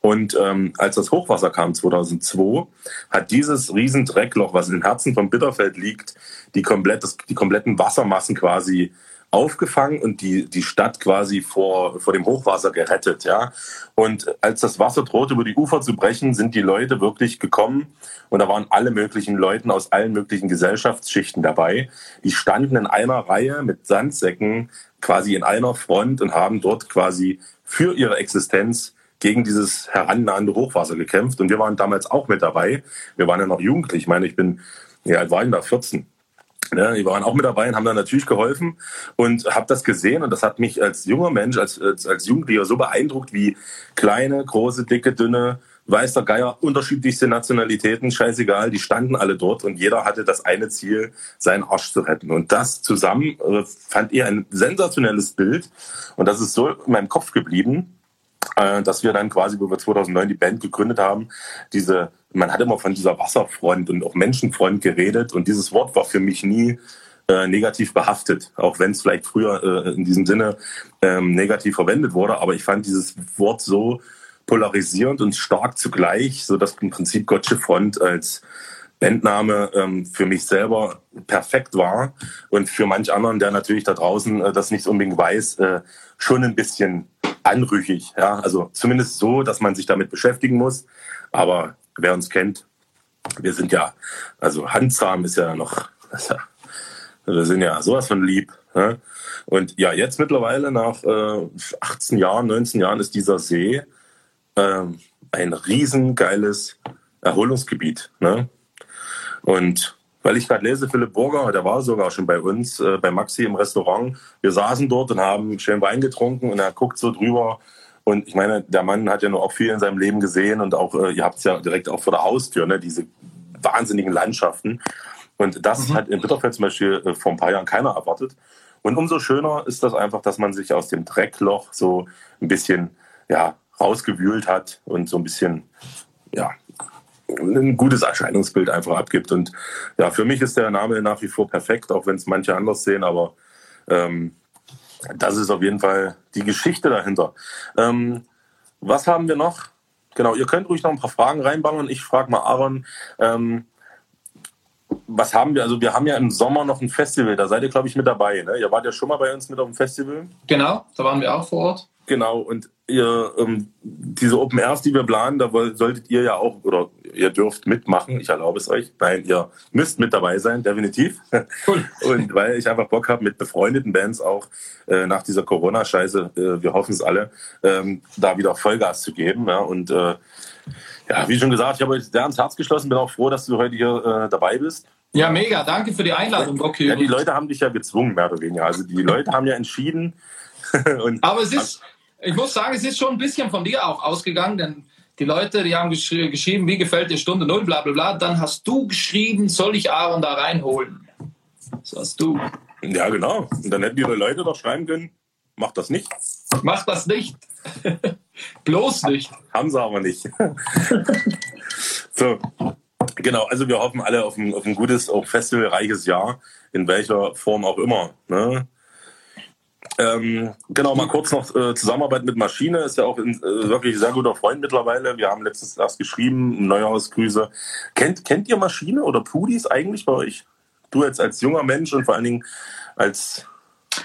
Und ähm, als das Hochwasser kam 2002, hat dieses riesen Dreckloch, was im Herzen von Bitterfeld liegt, die, komplett, das, die kompletten Wassermassen quasi aufgefangen und die, die Stadt quasi vor, vor dem Hochwasser gerettet, ja. Und als das Wasser drohte, über die Ufer zu brechen, sind die Leute wirklich gekommen und da waren alle möglichen Leute aus allen möglichen Gesellschaftsschichten dabei. Die standen in einer Reihe mit Sandsäcken quasi in einer Front und haben dort quasi für ihre Existenz gegen dieses herannahende Hochwasser gekämpft. Und wir waren damals auch mit dabei. Wir waren ja noch jugendlich. Ich meine, ich bin, ja, alt war ich da? 14. Ja, die waren auch mit dabei und haben dann natürlich geholfen und habe das gesehen und das hat mich als junger Mensch, als, als, als Jugendlicher so beeindruckt, wie kleine, große, dicke, dünne, weiß der Geier, unterschiedlichste Nationalitäten, scheißegal, die standen alle dort und jeder hatte das eine Ziel, seinen Arsch zu retten. Und das zusammen äh, fand ihr ein sensationelles Bild und das ist so in meinem Kopf geblieben, äh, dass wir dann quasi, wo wir 2009 die Band gegründet haben, diese, man hat immer von dieser Wasserfront und auch Menschenfront geredet und dieses Wort war für mich nie äh, negativ behaftet, auch wenn es vielleicht früher äh, in diesem Sinne ähm, negativ verwendet wurde, aber ich fand dieses Wort so polarisierend und stark zugleich, so dass im Prinzip Gottsche Front als Bandname ähm, für mich selber perfekt war. Und für manch anderen, der natürlich da draußen äh, das nicht unbedingt weiß, äh, schon ein bisschen anrüchig. Ja? Also zumindest so, dass man sich damit beschäftigen muss. Aber wer uns kennt, wir sind ja, also Handzahm ist ja noch, ja, wir sind ja sowas von lieb. Ja? Und ja, jetzt mittlerweile nach äh, 18 Jahren, 19 Jahren ist dieser See äh, ein riesengeiles Erholungsgebiet. Ne? Und weil ich gerade lese, Philipp Burger, der war sogar schon bei uns, äh, bei Maxi im Restaurant. Wir saßen dort und haben schön Wein getrunken und er guckt so drüber. Und ich meine, der Mann hat ja nur auch viel in seinem Leben gesehen und auch, äh, ihr habt es ja direkt auch vor der Haustür, ne, diese wahnsinnigen Landschaften. Und das mhm. hat in Bitterfeld zum Beispiel äh, vor ein paar Jahren keiner erwartet. Und umso schöner ist das einfach, dass man sich aus dem Dreckloch so ein bisschen ja, rausgewühlt hat und so ein bisschen ja, ein gutes Erscheinungsbild einfach abgibt. Und ja, für mich ist der Name nach wie vor perfekt, auch wenn es manche anders sehen, aber ähm, das ist auf jeden Fall die Geschichte dahinter. Ähm, was haben wir noch? Genau, ihr könnt ruhig noch ein paar Fragen reinbauen. Ich frage mal Aaron, ähm, was haben wir? Also wir haben ja im Sommer noch ein Festival, da seid ihr, glaube ich, mit dabei. Ne? Ihr wart ja schon mal bei uns mit auf dem Festival. Genau, da waren wir auch vor Ort. Genau, und ihr, ähm, diese Open Airs, die wir planen, da solltet ihr ja auch, oder ihr dürft mitmachen, ich erlaube es euch. Nein, ihr müsst mit dabei sein, definitiv. Cool. Und weil ich einfach Bock habe, mit befreundeten Bands auch äh, nach dieser Corona-Scheiße, äh, wir hoffen es alle, ähm, da wieder Vollgas zu geben. Ja, und äh, ja, wie schon gesagt, ich habe euch sehr ans Herz geschlossen, bin auch froh, dass du heute hier äh, dabei bist. Ja, mega, danke für die Einladung, Bocky. Ja, die Leute haben dich ja gezwungen, mehr oder weniger. Also die Leute haben ja entschieden. Aber es ist, ich muss sagen, es ist schon ein bisschen von dir auch ausgegangen, denn die Leute, die haben gesch geschrieben, wie gefällt dir Stunde Null, bla bla bla. Dann hast du geschrieben, soll ich Aaron da reinholen? Das hast du. Ja, genau. Und dann hätten die Leute doch schreiben können, mach das nicht. Mach das nicht. Bloß nicht. Haben sie aber nicht. so. Genau, also wir hoffen alle auf ein, auf ein gutes, auch festivalreiches Jahr, in welcher Form auch immer. Ne? Ähm, genau, mal kurz noch äh, Zusammenarbeit mit Maschine ist ja auch ein äh, wirklich sehr guter Freund mittlerweile. Wir haben letztens erst geschrieben, Neujahrsgrüße. Kennt, kennt ihr Maschine oder Pudis eigentlich bei euch? Du jetzt als junger Mensch und vor allen Dingen als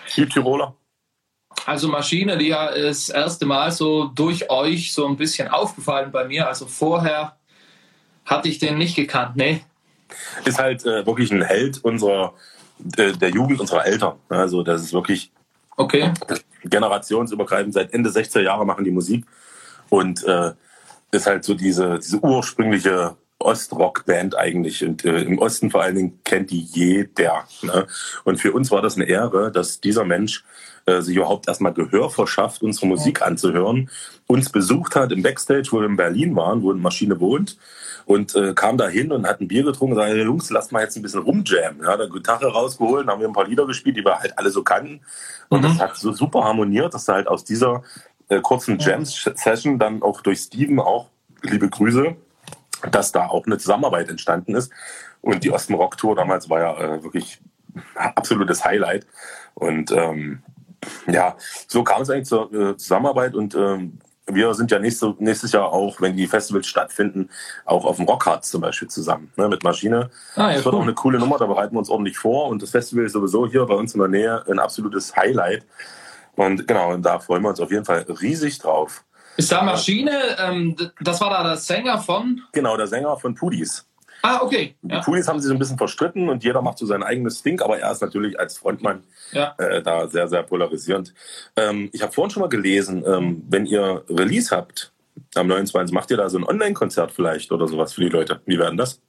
Südtiroler? Also Maschine, die ja das erste Mal so durch euch so ein bisschen aufgefallen bei mir. Also vorher hatte ich den nicht gekannt, ne? Ist halt äh, wirklich ein Held unserer, äh, der Jugend unserer Eltern. Also das ist wirklich okay. generationsübergreifend. Seit Ende 60er Jahre machen die Musik und äh, ist halt so diese, diese ursprüngliche Ostrock-Band eigentlich. Und äh, im Osten vor allen Dingen kennt die jeder. Ne? Und für uns war das eine Ehre, dass dieser Mensch äh, sich überhaupt erstmal Gehör verschafft, unsere Musik anzuhören, uns besucht hat im Backstage, wo wir in Berlin waren, wo eine Maschine wohnt und äh, kam da hin und hat ein Bier getrunken und sagte, Jungs, lasst mal jetzt ein bisschen rumjammen. Ja, da Gitarre rausgeholt, haben wir ein paar Lieder gespielt, die wir halt alle so kannten. Und mhm. das hat so super harmoniert, dass da halt aus dieser äh, kurzen Jam-Session dann auch durch Steven auch, liebe Grüße, dass da auch eine Zusammenarbeit entstanden ist. Und die Osten Rock Tour damals war ja äh, wirklich absolutes Highlight. Und ähm, ja, so kam es eigentlich zur äh, Zusammenarbeit und ähm, wir sind ja nächste, nächstes Jahr auch, wenn die Festivals stattfinden, auch auf dem Rockharz zum Beispiel zusammen ne, mit Maschine. Ah, ja, das wird cool. auch eine coole Nummer, da bereiten wir uns ordentlich vor und das Festival ist sowieso hier bei uns in der Nähe ein absolutes Highlight. Und genau, und da freuen wir uns auf jeden Fall riesig drauf. Ist da Maschine, ähm, das war da der Sänger von? Genau, der Sänger von Pudis. Ah, okay. Die ja. Pudis haben sich so ein bisschen verstritten und jeder macht so sein eigenes Ding, aber er ist natürlich als Frontmann ja. äh, da sehr, sehr polarisierend. Ähm, ich habe vorhin schon mal gelesen, ähm, wenn ihr Release habt am 29, macht ihr da so ein Online-Konzert vielleicht oder sowas für die Leute? Wie werden das?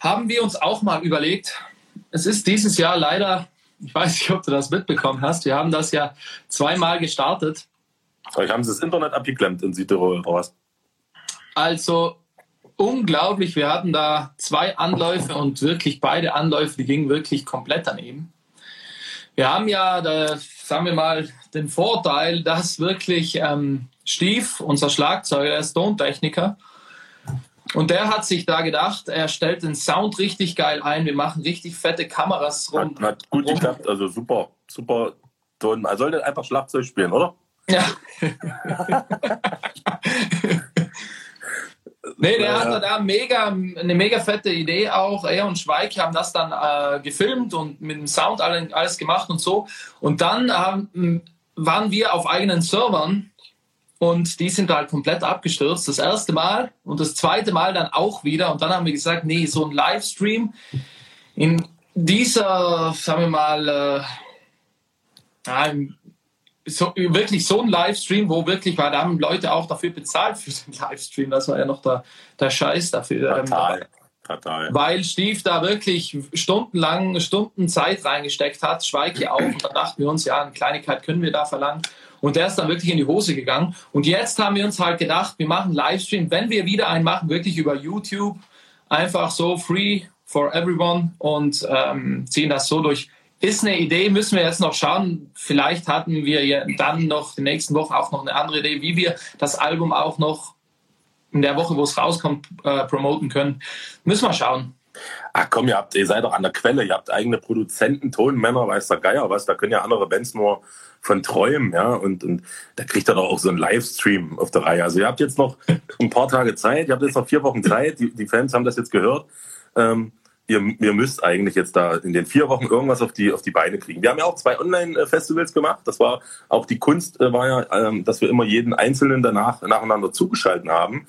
Haben wir uns auch mal überlegt. Es ist dieses Jahr leider, ich weiß nicht, ob du das mitbekommen hast, wir haben das ja zweimal gestartet. Euch haben sie das Internet abgeklemmt in Südtirol oder was? Also unglaublich. Wir hatten da zwei Anläufe und wirklich beide Anläufe, die gingen wirklich komplett daneben. Wir haben ja, da, sagen wir mal, den Vorteil, dass wirklich ähm, Stief, unser Schlagzeuger, der ist Tontechniker, und der hat sich da gedacht, er stellt den Sound richtig geil ein. Wir machen richtig fette Kameras rum. Hat, hat gut geklappt, also super, super Ton. Er sollte einfach Schlagzeug spielen, oder? Ja. Nee, der hatte da mega, eine mega fette Idee auch. Er und Schweig haben das dann äh, gefilmt und mit dem Sound alles gemacht und so. Und dann ähm, waren wir auf eigenen Servern und die sind halt komplett abgestürzt. Das erste Mal und das zweite Mal dann auch wieder. Und dann haben wir gesagt, nee, so ein Livestream in dieser, sagen wir mal, äh, so, wirklich so ein Livestream, wo wirklich, weil da haben Leute auch dafür bezahlt für den Livestream. Das war ja noch der, der Scheiß dafür. Total. Ähm, Total. Weil Steve da wirklich stundenlang, Stunden Zeit reingesteckt hat, Schweige auch. Und dann dachten wir uns, ja, eine Kleinigkeit können wir da verlangen. Und der ist dann wirklich in die Hose gegangen. Und jetzt haben wir uns halt gedacht, wir machen Livestream, wenn wir wieder einen machen, wirklich über YouTube, einfach so free for everyone und ähm, ziehen das so durch. Ist eine Idee, müssen wir jetzt noch schauen. Vielleicht hatten wir ja dann noch der nächsten Woche auch noch eine andere Idee, wie wir das Album auch noch in der Woche, wo es rauskommt, äh, promoten können. Müssen wir schauen. Ach komm, ihr, habt, ihr seid doch an der Quelle, ihr habt eigene Produzenten, Tonmänner, weiß der Geier was, da können ja andere Bands nur von träumen, ja, und, und da kriegt ihr doch auch so einen Livestream auf der Reihe. Also ihr habt jetzt noch ein paar Tage Zeit, ihr habt jetzt noch vier Wochen Zeit, die, die Fans haben das jetzt gehört. Ähm, ihr, ihr müsst eigentlich jetzt da in den vier Wochen irgendwas auf die, auf die Beine kriegen. Wir haben ja auch zwei Online-Festivals gemacht. Das war auch die Kunst, äh, war ja, ähm, dass wir immer jeden Einzelnen danach nacheinander zugeschalten haben.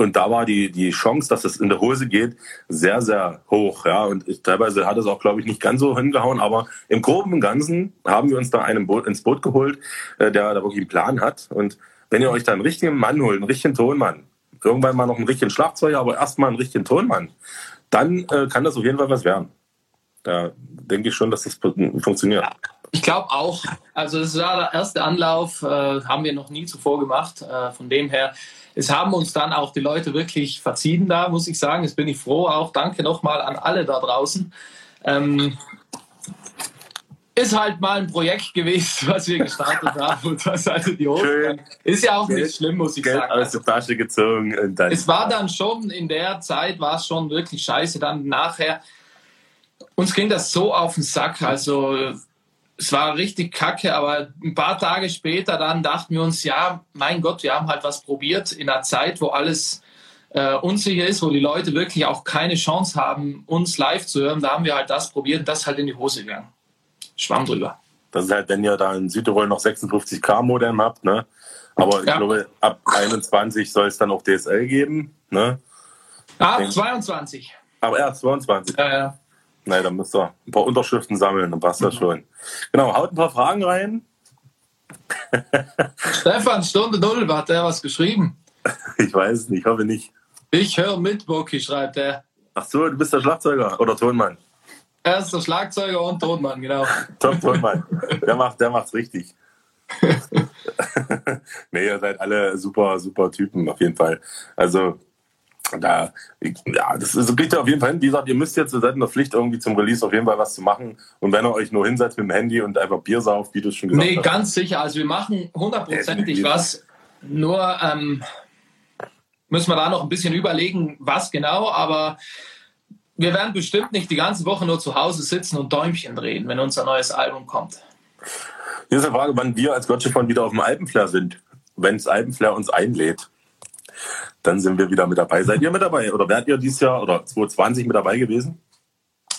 Und da war die, die Chance, dass es in der Hose geht, sehr, sehr hoch. Ja. Und ich, teilweise hat es auch, glaube ich, nicht ganz so hingehauen. Aber im Groben und Ganzen haben wir uns da einen Boot, ins Boot geholt, äh, der da wirklich einen Plan hat. Und wenn ihr euch da einen richtigen Mann holt, einen richtigen Tonmann, irgendwann mal noch einen richtigen Schlagzeuger, aber erstmal einen richtigen Tonmann, dann äh, kann das auf jeden Fall was werden. Da denke ich schon, dass das funktioniert. Ich glaube auch. Also das war der erste Anlauf, äh, haben wir noch nie zuvor gemacht. Äh, von dem her, es haben uns dann auch die Leute wirklich verziehen da, muss ich sagen. Jetzt bin ich froh. Auch danke nochmal an alle da draußen. Ähm, ist halt mal ein Projekt gewesen, was wir gestartet haben und was halt die Hose Ist ja auch Geld, nicht schlimm, muss ich Geld sagen. aus der Tasche gezogen. Und dann es war dann schon, in der Zeit war es schon wirklich scheiße. Dann nachher, uns ging das so auf den Sack. Also es war richtig kacke, aber ein paar Tage später dann dachten wir uns, ja, mein Gott, wir haben halt was probiert in einer Zeit, wo alles äh, unsicher ist, wo die Leute wirklich auch keine Chance haben, uns live zu hören, da haben wir halt das probiert und das ist halt in die Hose gegangen. Schwamm drüber. Das ist halt, wenn ihr da in Südtirol noch 56K Modem habt, ne? Aber ja. ich glaube, ab 21 soll es dann auch DSL geben, ne? Ab 22. Aber erst 22. Ja, ja. Nein, dann müsst ihr ein paar Unterschriften sammeln, dann passt das mhm. schon. Genau, haut ein paar Fragen rein. Stefan, Stunde Null, hat der was geschrieben? Ich weiß es nicht, hoffe nicht. Ich höre mit, Boki, schreibt er. Ach so, du bist der Schlagzeuger oder Tonmann? Er ist der Schlagzeuger und Tonmann, genau. Top Tonmann. Der macht, der macht's richtig. nee, ihr seid alle super, super Typen, auf jeden Fall. Also, da, ja, das, das geht ja auf jeden Fall hin. Wie gesagt, ihr müsst jetzt, ihr seid in der Pflicht, irgendwie zum Release auf jeden Fall was zu machen. Und wenn ihr euch nur hinsetzt mit dem Handy und einfach Bier sauft, wie du es schon gesagt nee, hast. Nee, ganz sicher. Also, wir machen hundertprozentig was. Nur ähm, müssen wir da noch ein bisschen überlegen, was genau. Aber wir werden bestimmt nicht die ganze Woche nur zu Hause sitzen und Däumchen drehen, wenn unser neues Album kommt. Hier ist die Frage, wann wir als Gottschalk wieder auf dem Alpenflair sind. Wenn das Alpenflair uns einlädt, dann sind wir wieder mit dabei. Seid ihr mit dabei? Oder wärt ihr dieses Jahr oder 2020 mit dabei gewesen?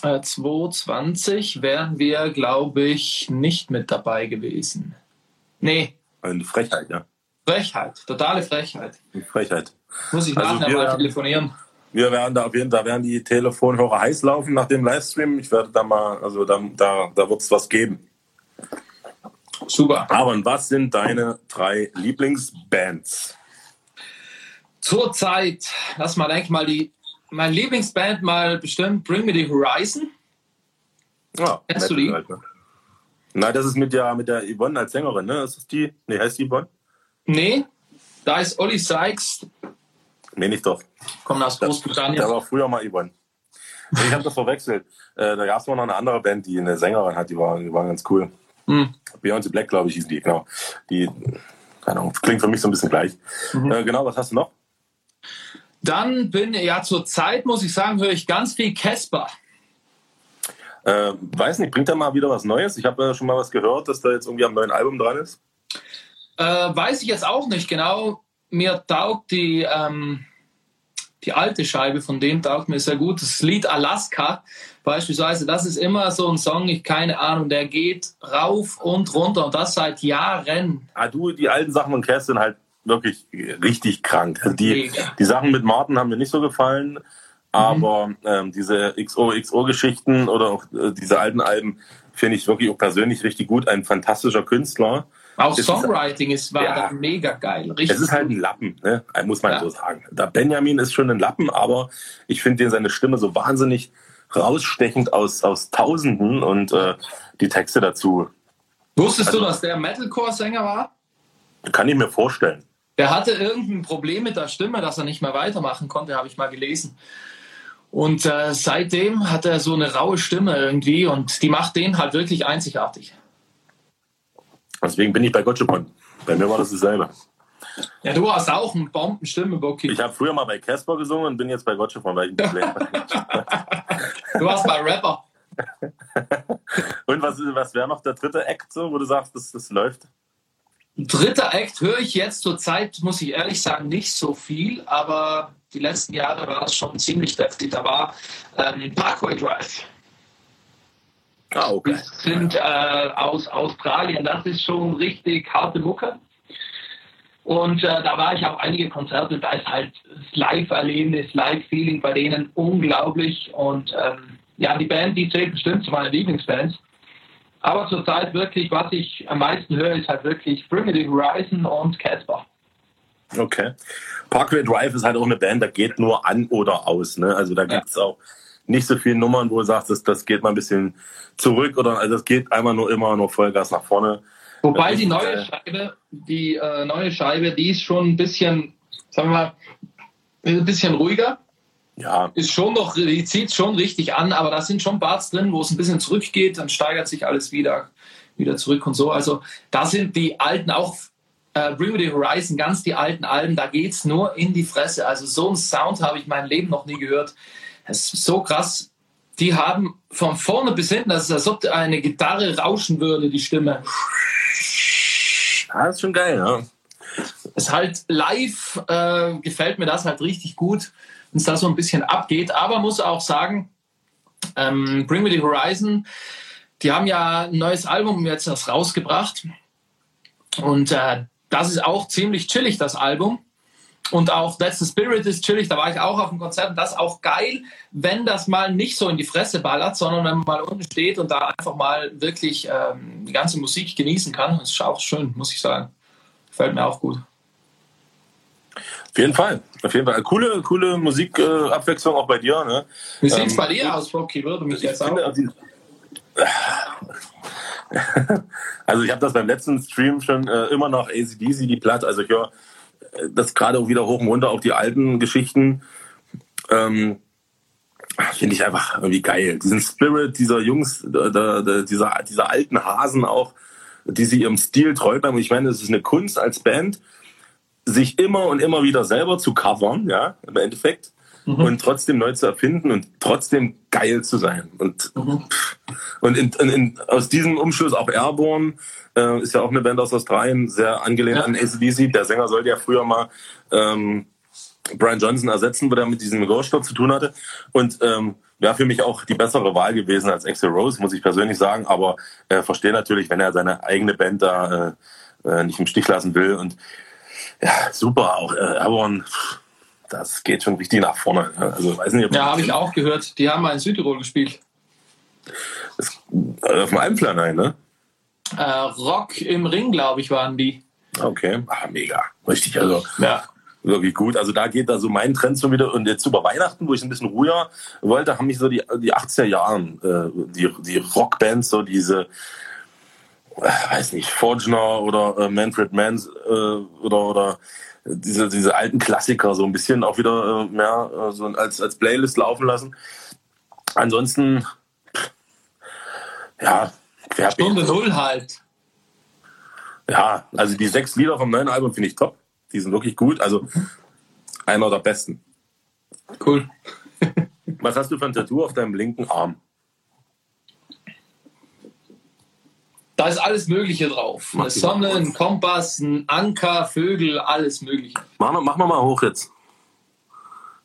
Äh, 2020 wären wir, glaube ich, nicht mit dabei gewesen. Nee. Eine Frechheit, ja. Frechheit, totale Frechheit. Frechheit. Muss ich also nachher mal telefonieren. Wir werden da auf jeden Fall, da werden die Telefonhörer heiß laufen nach dem Livestream. Ich werde da mal, also da, da, da wird es was geben. Super. Aber was sind deine drei Lieblingsbands? Zurzeit, lass mal denke mal die, mein Lieblingsband mal bestimmt Bring Me the Horizon. Ja, Kennst du die? Halt, ne? Nein, das ist mit der, mit der Yvonne als Sängerin, ne? Ist das die? Nee, heißt die Yvonne? Nee, da ist Olli Sykes. Nee, nicht doch. Kommt aus Großbritannien. Der war früher mal Yvonne. Ich habe das verwechselt. Äh, da gab es noch eine andere Band, die eine Sängerin hat, die war, die war ganz cool. Mhm. Beyond Black, glaube ich, hieß die, genau. Die, keine Ahnung, klingt für mich so ein bisschen gleich. Mhm. Äh, genau, was hast du noch? Dann bin, ja, zur Zeit muss ich sagen, höre ich ganz viel Casper. Äh, weiß nicht, bringt er mal wieder was Neues? Ich habe ja schon mal was gehört, dass da jetzt irgendwie am neuen Album dran ist. Äh, weiß ich jetzt auch nicht genau. Mir taugt die, ähm, die alte Scheibe von dem taugt mir sehr gut. Das Lied Alaska beispielsweise, das ist immer so ein Song, ich keine Ahnung, der geht rauf und runter und das seit Jahren. Ah, du, die alten Sachen von Cass sind halt wirklich richtig krank. Also die, die Sachen mit Martin haben mir nicht so gefallen, aber mhm. ähm, diese XO-XO-Geschichten oder auch äh, diese alten Alben finde ich wirklich auch persönlich richtig gut. Ein fantastischer Künstler. Auch es Songwriting ist, war ja, mega geil. Richtig es ist halt ein Lappen, ne? muss man ja. so sagen. Der Benjamin ist schon ein Lappen, aber ich finde seine Stimme so wahnsinnig rausstechend aus, aus Tausenden und äh, die Texte dazu. Wusstest also, du, dass der Metalcore-Sänger war? Kann ich mir vorstellen. Der hatte irgendein Problem mit der Stimme, dass er nicht mehr weitermachen konnte, habe ich mal gelesen. Und äh, seitdem hat er so eine raue Stimme irgendwie und die macht den halt wirklich einzigartig. Deswegen bin ich bei Gotchepon. Bei mir war das dasselbe. Ja, du hast auch eine Bombenstimme, Boki. Ich habe früher mal bei Casper gesungen und bin jetzt bei Gotchepon, weil ich Du warst bei Rapper. und was, was wäre noch der dritte Act, so, wo du sagst, das, das läuft? Dritter Act höre ich jetzt zur Zeit, muss ich ehrlich sagen, nicht so viel, aber die letzten Jahre war es schon ziemlich deftig. Da war ähm, Parkway Drive. Ah, okay. Die sind äh, aus Australien. Das ist schon richtig harte Mucke. Und äh, da war ich auch einige Konzerte. Da ist halt das Live-Erlebnis, Live-Feeling bei denen unglaublich. Und ähm, ja, die Band, die zählt bestimmt zu meinen Lieblingsbands. Aber zurzeit wirklich, was ich am meisten höre, ist halt wirklich It Horizon und Casper. Okay. Parkway Drive ist halt auch eine Band, da geht nur an oder aus. Ne? Also da gibt es ja. auch nicht so viele Nummern, wo du sagst, das, das geht mal ein bisschen zurück oder also es geht einmal nur immer nur Vollgas nach vorne. Wobei die neue Scheibe, die äh, neue Scheibe, die ist schon ein bisschen, sagen wir mal, ein bisschen ruhiger. Ja. Ist schon noch, die zieht schon richtig an, aber da sind schon Parts drin, wo es ein bisschen zurückgeht, dann steigert sich alles wieder, wieder zurück und so. Also da sind die alten auch äh, Bring Me the Horizon, ganz die alten Alben, da geht es nur in die Fresse. Also so einen Sound habe ich mein Leben noch nie gehört. Es ist so krass. Die haben von vorne bis hinten, das ist, als ob eine Gitarre rauschen würde, die Stimme. Ja, das ist schon geil, ja. es halt live äh, gefällt mir das halt richtig gut, wenn es da so ein bisschen abgeht. Aber muss auch sagen, ähm, Bring Me the Horizon, die haben ja ein neues Album jetzt erst rausgebracht. Und äh, das ist auch ziemlich chillig, das Album. Und auch That's the Spirit ist chillig, da war ich auch auf dem Konzert. Und das ist auch geil, wenn das mal nicht so in die Fresse ballert, sondern wenn man mal unten steht und da einfach mal wirklich ähm, die ganze Musik genießen kann. Das ist auch schön, muss ich sagen. Gefällt mir auch gut. Auf jeden Fall. Auf jeden Fall. Coole, coole Musikabwechslung äh, auch bei dir. Ne? Wie sieht es ähm, bei dir aus, Rocky? Würde mich jetzt auch. Also ich habe das beim letzten Stream schon äh, immer noch ACDC, die Platte. Also ich höre äh, das gerade auch wieder hoch und runter, auch die alten Geschichten. Ähm, Finde ich einfach irgendwie geil. Diesen Spirit dieser Jungs, der, der, dieser, dieser alten Hasen auch, die sie ihrem Stil treu bleiben. Und ich meine, es ist eine Kunst als Band, sich immer und immer wieder selber zu covern, ja, im Endeffekt, mhm. und trotzdem neu zu erfinden und trotzdem geil zu sein. Und, mhm. und in, in, in, aus diesem Umschluss auch Airborne äh, ist ja auch eine Band aus Australien, sehr angelehnt ja. an ACDC. Der Sänger sollte ja früher mal ähm, Brian Johnson ersetzen, weil er mit diesem Rohrstoff zu tun hatte. Und ähm, wäre für mich auch die bessere Wahl gewesen als Axel Rose, muss ich persönlich sagen. Aber äh, verstehe natürlich, wenn er seine eigene Band da äh, äh, nicht im Stich lassen will. Und ja, super. Auch äh, Airborne, das geht schon richtig nach vorne. Also, weiß nicht, ja, habe ich auch gehört. Die haben mal in Südtirol gespielt. Das, äh, auf dem Almplan, nein, ne? Äh, Rock im Ring, glaube ich, waren die. Okay, ah, mega. Richtig, also. Ja wirklich gut. Also da geht da so mein Trend so wieder. Und jetzt über Weihnachten, wo ich ein bisschen ruhiger wollte, haben mich so die, die 80er Jahren, äh, die, die Rockbands, so diese, äh, weiß nicht, Forgener oder äh, Manfred Mann äh, oder, oder diese, diese alten Klassiker so ein bisschen auch wieder äh, mehr äh, so als, als Playlist laufen lassen. Ansonsten, ja, Stunde Null halt. Ja, also die sechs Lieder vom neuen Album finde ich top. Die sind wirklich gut. Also einer der besten. Cool. Was hast du für ein Tattoo auf deinem linken Arm? Da ist alles Mögliche drauf. Eine Sonne, ein Kompass, ein Anker, Vögel, alles Mögliche. Mach, mach mal, mal hoch jetzt.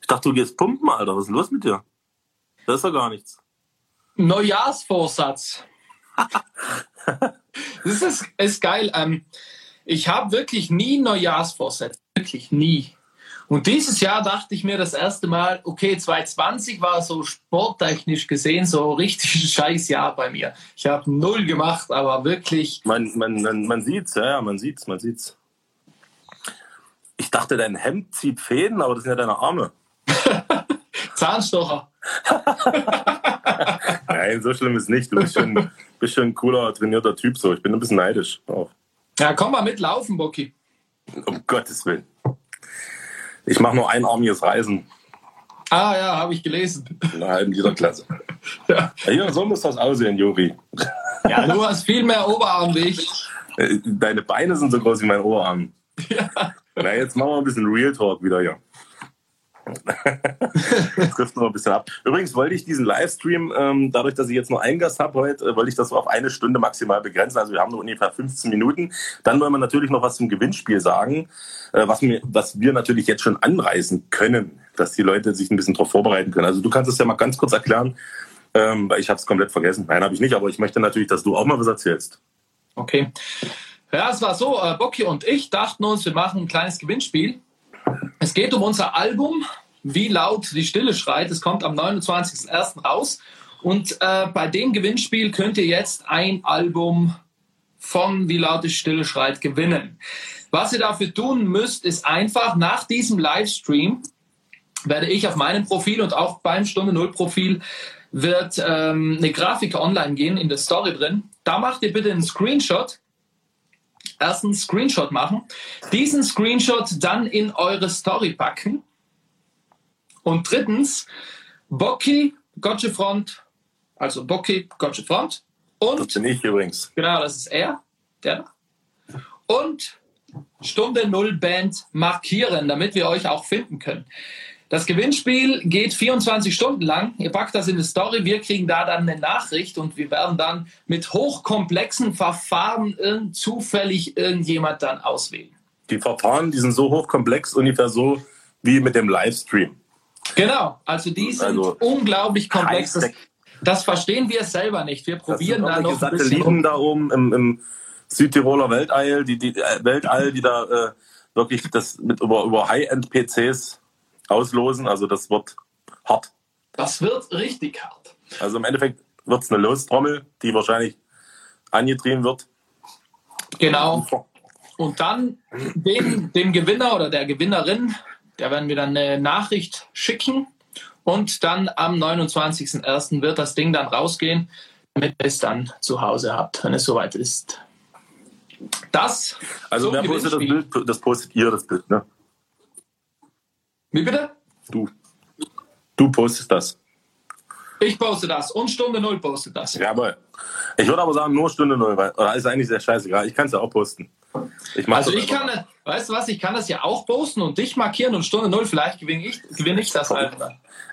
Ich dachte, du gehst pumpen, Alter. Was ist denn los mit dir? Das ist doch gar nichts. Neujahrsvorsatz. das ist, ist geil. Ähm, ich habe wirklich nie Neujahrsvorsätze, wirklich nie. Und dieses Jahr dachte ich mir das erste Mal, okay, 2020 war so sporttechnisch gesehen so richtig ein scheiß Jahr bei mir. Ich habe null gemacht, aber wirklich. Man, man, man, man sieht's, ja, man sieht's, man sieht's. Ich dachte, dein Hemd zieht Fäden, aber das sind ja deine Arme. Zahnstocher. Nein, so schlimm ist nicht. Du bist schon, bist schon ein cooler, trainierter Typ so. Ich bin ein bisschen neidisch auch. Ja, komm mal mitlaufen, Bocky. Um Gottes Willen. Ich mache nur einarmiges Reisen. Ah ja, habe ich gelesen. In einer halben Liter Klasse. ja. ja, so muss das aussehen, Juri. Ja, du hast viel mehr Oberarm wie ich. Äh, deine Beine sind so groß wie mein Oberarm. Ja. Na, jetzt machen wir ein bisschen Real Talk wieder hier. Trifft noch ein bisschen ab. Übrigens wollte ich diesen Livestream, ähm, dadurch, dass ich jetzt nur einen Gast habe heute, äh, wollte ich das auf eine Stunde maximal begrenzen. Also wir haben nur ungefähr 15 Minuten. Dann wollen wir natürlich noch was zum Gewinnspiel sagen, äh, was, wir, was wir natürlich jetzt schon anreißen können, dass die Leute sich ein bisschen darauf vorbereiten können. Also du kannst es ja mal ganz kurz erklären, ähm, weil ich habe es komplett vergessen. Nein, habe ich nicht, aber ich möchte natürlich, dass du auch mal was erzählst. Okay. Ja, es war so, äh, Bocky und ich dachten uns, wir machen ein kleines Gewinnspiel. Es geht um unser Album, wie laut die Stille schreit. Es kommt am 29.01. raus. Und äh, bei dem Gewinnspiel könnt ihr jetzt ein Album von Wie laut die Stille schreit gewinnen. Was ihr dafür tun müsst, ist einfach nach diesem Livestream werde ich auf meinem Profil und auch beim Stunde Null Profil wird ähm, eine Grafik online gehen in der Story drin. Da macht ihr bitte einen Screenshot ersten Screenshot machen, diesen Screenshot dann in eure Story packen und drittens Bocchi, Gotcha Front, also Bocchi, Gotcha Front und das bin ich übrigens. Genau, das ist er, der und Stunde Null Band markieren, damit wir euch auch finden können. Das Gewinnspiel geht 24 Stunden lang. Ihr packt das in die Story, wir kriegen da dann eine Nachricht und wir werden dann mit hochkomplexen Verfahren irgend, zufällig irgendjemand dann auswählen. die Verfahren, die sind so hochkomplex, ungefähr so wie mit dem Livestream. Genau, also die sind also unglaublich komplex. Das, das, verstehen wir selber nicht. Wir probieren da noch ein bisschen da oben im, im Südtiroler Weltall, die, die äh, Weltall, die da äh, wirklich das mit über, über High-End-PCs auslosen. Also das wird hart. Das wird richtig hart. Also im Endeffekt wird es eine Lostrommel, die wahrscheinlich angetrieben wird. Genau. Und dann dem, dem Gewinner oder der Gewinnerin, der werden wir dann eine Nachricht schicken. Und dann am 29.01. wird das Ding dann rausgehen, damit ihr es dann zu Hause habt, wenn es soweit ist. Das. Also, wer postet das Bild? Das postet ihr, das Bild, ne? Wie bitte? Du. Du postest das. Ich poste das und Stunde Null postet das. Jawohl. Ich würde aber sagen, nur Stunde Null, weil oder ist eigentlich sehr scheißegal. Ich kann es ja auch posten. Ich also ich kann, das, weißt du was, ich kann das ja auch posten und dich markieren und Stunde Null, vielleicht gewinne ich, gewinne ich das halt.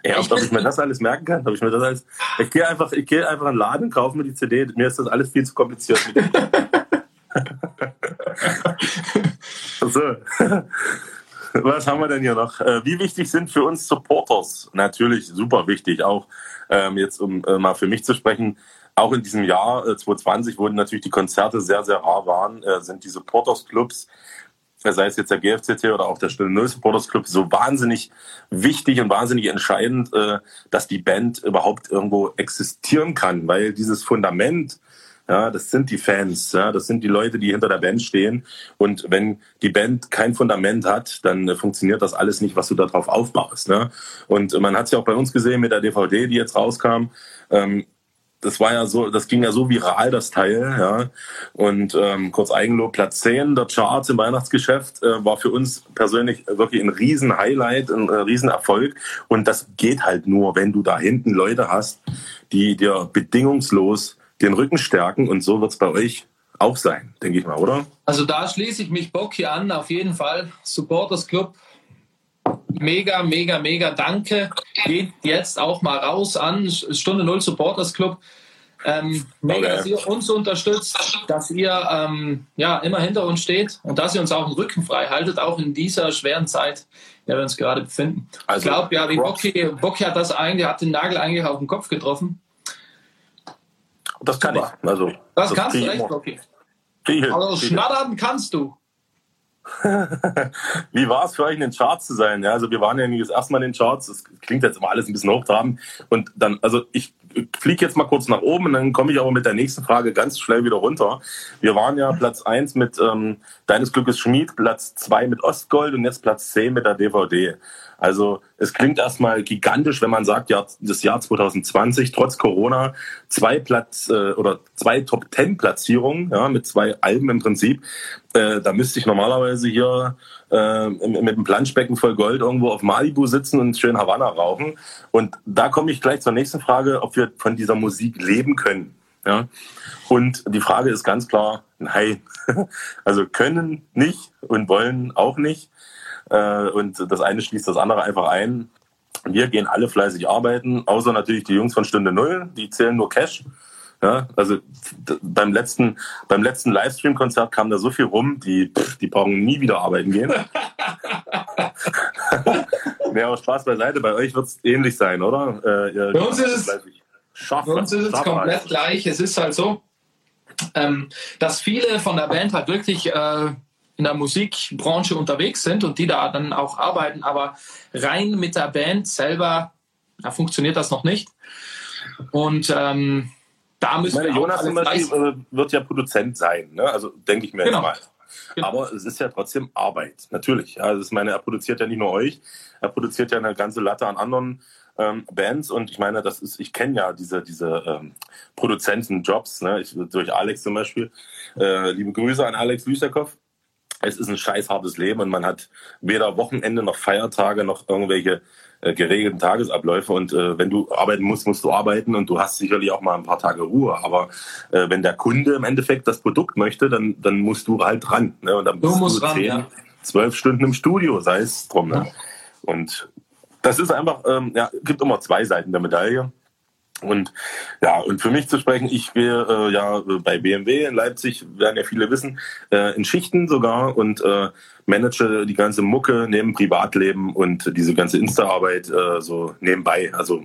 Ja, ob, ob ich mir das alles merken kann, ob ich mir das alles. Ich gehe einfach, ich gehe einfach in den Laden, kaufe mir die CD. Mir ist das alles viel zu kompliziert. so. Was haben wir denn hier noch? Äh, wie wichtig sind für uns Supporters? Natürlich super wichtig. Auch ähm, jetzt, um äh, mal für mich zu sprechen, auch in diesem Jahr äh, 2020, wo natürlich die Konzerte sehr, sehr rar waren, äh, sind die Supporters Clubs, äh, sei es jetzt der GFCT oder auch der Stille Null Supporters Club, so wahnsinnig wichtig und wahnsinnig entscheidend, äh, dass die Band überhaupt irgendwo existieren kann, weil dieses Fundament, ja, das sind die Fans, ja, das sind die Leute, die hinter der Band stehen. Und wenn die Band kein Fundament hat, dann äh, funktioniert das alles nicht, was du darauf aufbaust. Ne? Und man hat es ja auch bei uns gesehen mit der DVD, die jetzt rauskam. Ähm, das war ja so, das ging ja so viral, das Teil, ja. Und ähm, kurz Eigenlob, Platz 10 der Charts im Weihnachtsgeschäft äh, war für uns persönlich wirklich ein riesen Highlight, ein äh, riesen. Und das geht halt nur, wenn du da hinten Leute hast, die dir bedingungslos den Rücken stärken. Und so wird es bei euch auch sein, denke ich mal, oder? Also da schließe ich mich Bock hier an, auf jeden Fall. Supporters Club mega, mega, mega danke. Geht jetzt auch mal raus an Stunde Null Supporters Club. Ähm, mega, okay. dass ihr uns unterstützt, dass ihr ähm, ja, immer hinter uns steht und dass ihr uns auch den Rücken frei haltet, auch in dieser schweren Zeit, in der wir uns gerade befinden. Also, ich glaube, ja, wie Bocki, Bocki hat das eigentlich, hat den Nagel eigentlich auf den Kopf getroffen. Das kann Super. ich. Also, das, das kannst du echt, Bocki. Also schnattern kannst du. Wie war es für euch in den Charts zu sein? Ja, also wir waren ja das erste Mal in den Charts. Das klingt jetzt immer alles ein bisschen hochtrabend. Und dann, also ich fliege jetzt mal kurz nach oben und dann komme ich aber mit der nächsten Frage ganz schnell wieder runter. Wir waren ja Platz 1 mit ähm, Deines Glückes Schmied, Platz 2 mit Ostgold und jetzt Platz 10 mit der DVD. Also es klingt erstmal gigantisch, wenn man sagt, ja, das Jahr 2020 trotz Corona zwei Platz äh, oder zwei Top Ten Platzierungen, ja, mit zwei Alben im Prinzip. Äh, da müsste ich normalerweise hier äh, mit einem Planschbecken voll Gold irgendwo auf Malibu sitzen und schön Havanna rauchen. Und da komme ich gleich zur nächsten Frage, ob wir von dieser Musik leben können. Ja? Und die Frage ist ganz klar, nein. Also können nicht und wollen auch nicht. Äh, und das eine schließt das andere einfach ein. Wir gehen alle fleißig arbeiten, außer natürlich die Jungs von Stunde Null, die zählen nur Cash. Ja, also beim letzten, beim letzten Livestream-Konzert kam da so viel rum, die, die brauchen nie wieder arbeiten gehen. ja, aber Spaß beiseite, bei euch wird es ähnlich sein, oder? Äh, bei uns ist es, Schaff, bei uns ist es komplett gleich. Es ist halt so, ähm, dass viele von der Band halt wirklich äh, in der Musikbranche unterwegs sind und die da dann auch arbeiten, aber rein mit der Band selber da funktioniert das noch nicht. Und ähm, da müssen meine, wir Jonas zum Beispiel äh, wird ja Produzent sein, ne? also denke ich mir genau. mal. Genau. Aber es ist ja trotzdem Arbeit, natürlich. Ja, also ich meine, er produziert ja nicht nur euch, er produziert ja eine ganze Latte an anderen ähm, Bands und ich meine, das ist, ich kenne ja diese, diese ähm, Produzentenjobs, ne? ich, durch Alex zum Beispiel. Äh, liebe Grüße an Alex Lüsterkow es ist ein scheißhartes Leben und man hat weder Wochenende noch Feiertage noch irgendwelche äh, geregelten Tagesabläufe. Und äh, wenn du arbeiten musst, musst du arbeiten und du hast sicherlich auch mal ein paar Tage Ruhe. Aber äh, wenn der Kunde im Endeffekt das Produkt möchte, dann, dann musst du halt dran. Ne? Und dann bist du, du ran, zehn, ja. zwölf Stunden im Studio, sei es drum. Ne? Und das ist einfach, ähm, ja, gibt immer zwei Seiten der Medaille. Und ja, und für mich zu sprechen, ich gehe äh, ja bei BMW in Leipzig, werden ja viele wissen, äh, in Schichten sogar und äh, manage die ganze Mucke neben Privatleben und diese ganze Insta-Arbeit äh, so nebenbei. Also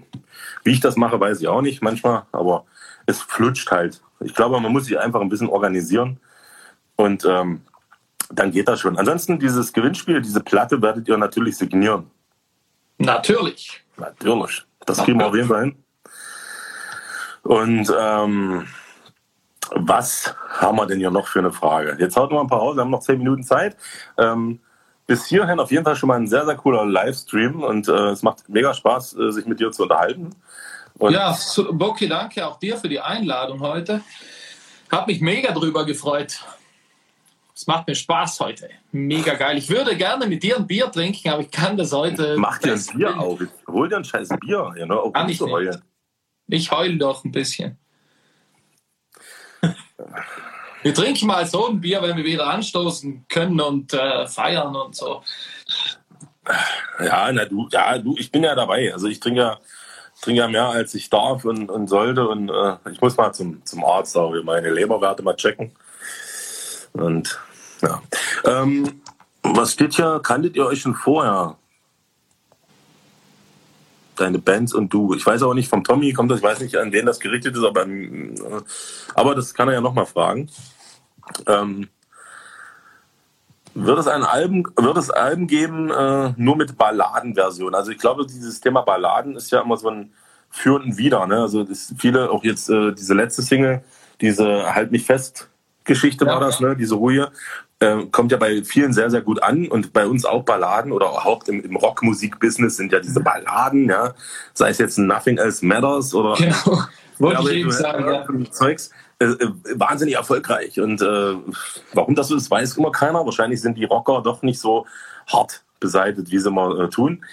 wie ich das mache, weiß ich auch nicht manchmal, aber es flutscht halt. Ich glaube, man muss sich einfach ein bisschen organisieren und ähm, dann geht das schon. Ansonsten dieses Gewinnspiel, diese Platte werdet ihr natürlich signieren. Natürlich. Natürlich. Das kriegen wir auf jeden Fall hin. Und ähm, was haben wir denn hier noch für eine Frage? Jetzt haut noch ein paar raus, wir haben noch zehn Minuten Zeit. Ähm, bis hierhin auf jeden Fall schon mal ein sehr, sehr cooler Livestream und äh, es macht mega Spaß, äh, sich mit dir zu unterhalten. Und ja, Boki, danke auch dir für die Einladung heute. Hab mich mega drüber gefreut. Es macht mir Spaß heute. Mega geil. Ich würde gerne mit dir ein Bier trinken, aber ich kann das heute. Mach dir ein Bier auf. Hol dir ein scheiß Bier. Ja, ne? Auch kann ich nicht. Ich heule doch ein bisschen. wir trinken mal so ein Bier, wenn wir wieder anstoßen können und äh, feiern und so. Ja, na du, ja, du, ich bin ja dabei. Also ich trinke ja, trinke ja mehr als ich darf und, und sollte und äh, ich muss mal zum, zum Arzt auch meine Leberwerte mal checken. Und ja. Ähm, was steht hier? Kanntet ihr euch schon vorher? Deine Bands und du. Ich weiß auch nicht, vom Tommy kommt das, ich weiß nicht, an wen das gerichtet ist, aber, aber das kann er ja nochmal fragen. Ähm, wird es ein Album, wird es Alben geben, äh, nur mit Balladenversion? Also ich glaube, dieses Thema Balladen ist ja immer so ein führenden Wider. Ne? Also viele, auch jetzt äh, diese letzte Single, diese Halt mich fest Geschichte ja, war das, ne? diese Ruhe, äh, kommt ja bei vielen sehr, sehr gut an und bei uns auch Balladen oder auch im, im Rockmusik-Business sind ja diese Balladen, ja, sei es jetzt Nothing Else Matters oder genau. Wollte ich eben sagen, ja. Zeugs, äh, äh, wahnsinnig erfolgreich und äh, warum das so ist, weiß immer keiner. Wahrscheinlich sind die Rocker doch nicht so hart beseitigt, wie sie mal äh, tun.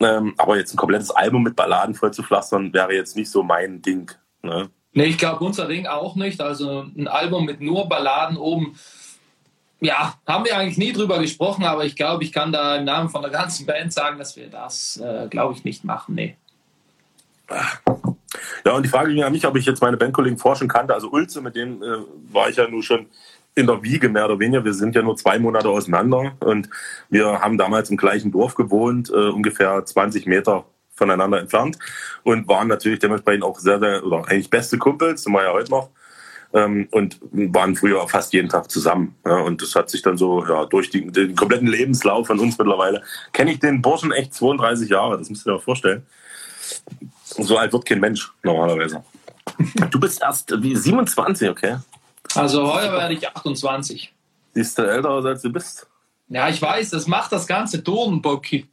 Ähm, aber jetzt ein komplettes Album mit Balladen voll zu pflastern, wäre jetzt nicht so mein Ding. Ne? Nee, ich glaube unser Ding auch nicht. Also ein Album mit nur Balladen oben ja, haben wir eigentlich nie drüber gesprochen, aber ich glaube, ich kann da im Namen von der ganzen Band sagen, dass wir das, äh, glaube ich, nicht machen. Nee. Ja, und die Frage ging an mich, ob ich jetzt meine Bandkollegen forschen kannte. Also Ulze, mit dem äh, war ich ja nur schon in der Wiege mehr oder weniger. Wir sind ja nur zwei Monate auseinander und wir haben damals im gleichen Dorf gewohnt, äh, ungefähr 20 Meter voneinander entfernt und waren natürlich dementsprechend auch sehr, sehr, oder eigentlich beste Kumpels, sind wir ja heute noch ähm, und waren früher fast jeden Tag zusammen. Ja, und das hat sich dann so ja, durch die, den kompletten Lebenslauf von uns mittlerweile, kenne ich den Burschen echt 32 Jahre, das müsst ihr euch vorstellen. So alt wird kein Mensch normalerweise. Du bist erst wie 27, okay? Also heuer werde ich 28. Siehst du älter aus, als du bist? Ja, ich weiß, das macht das ganze Turnbocki.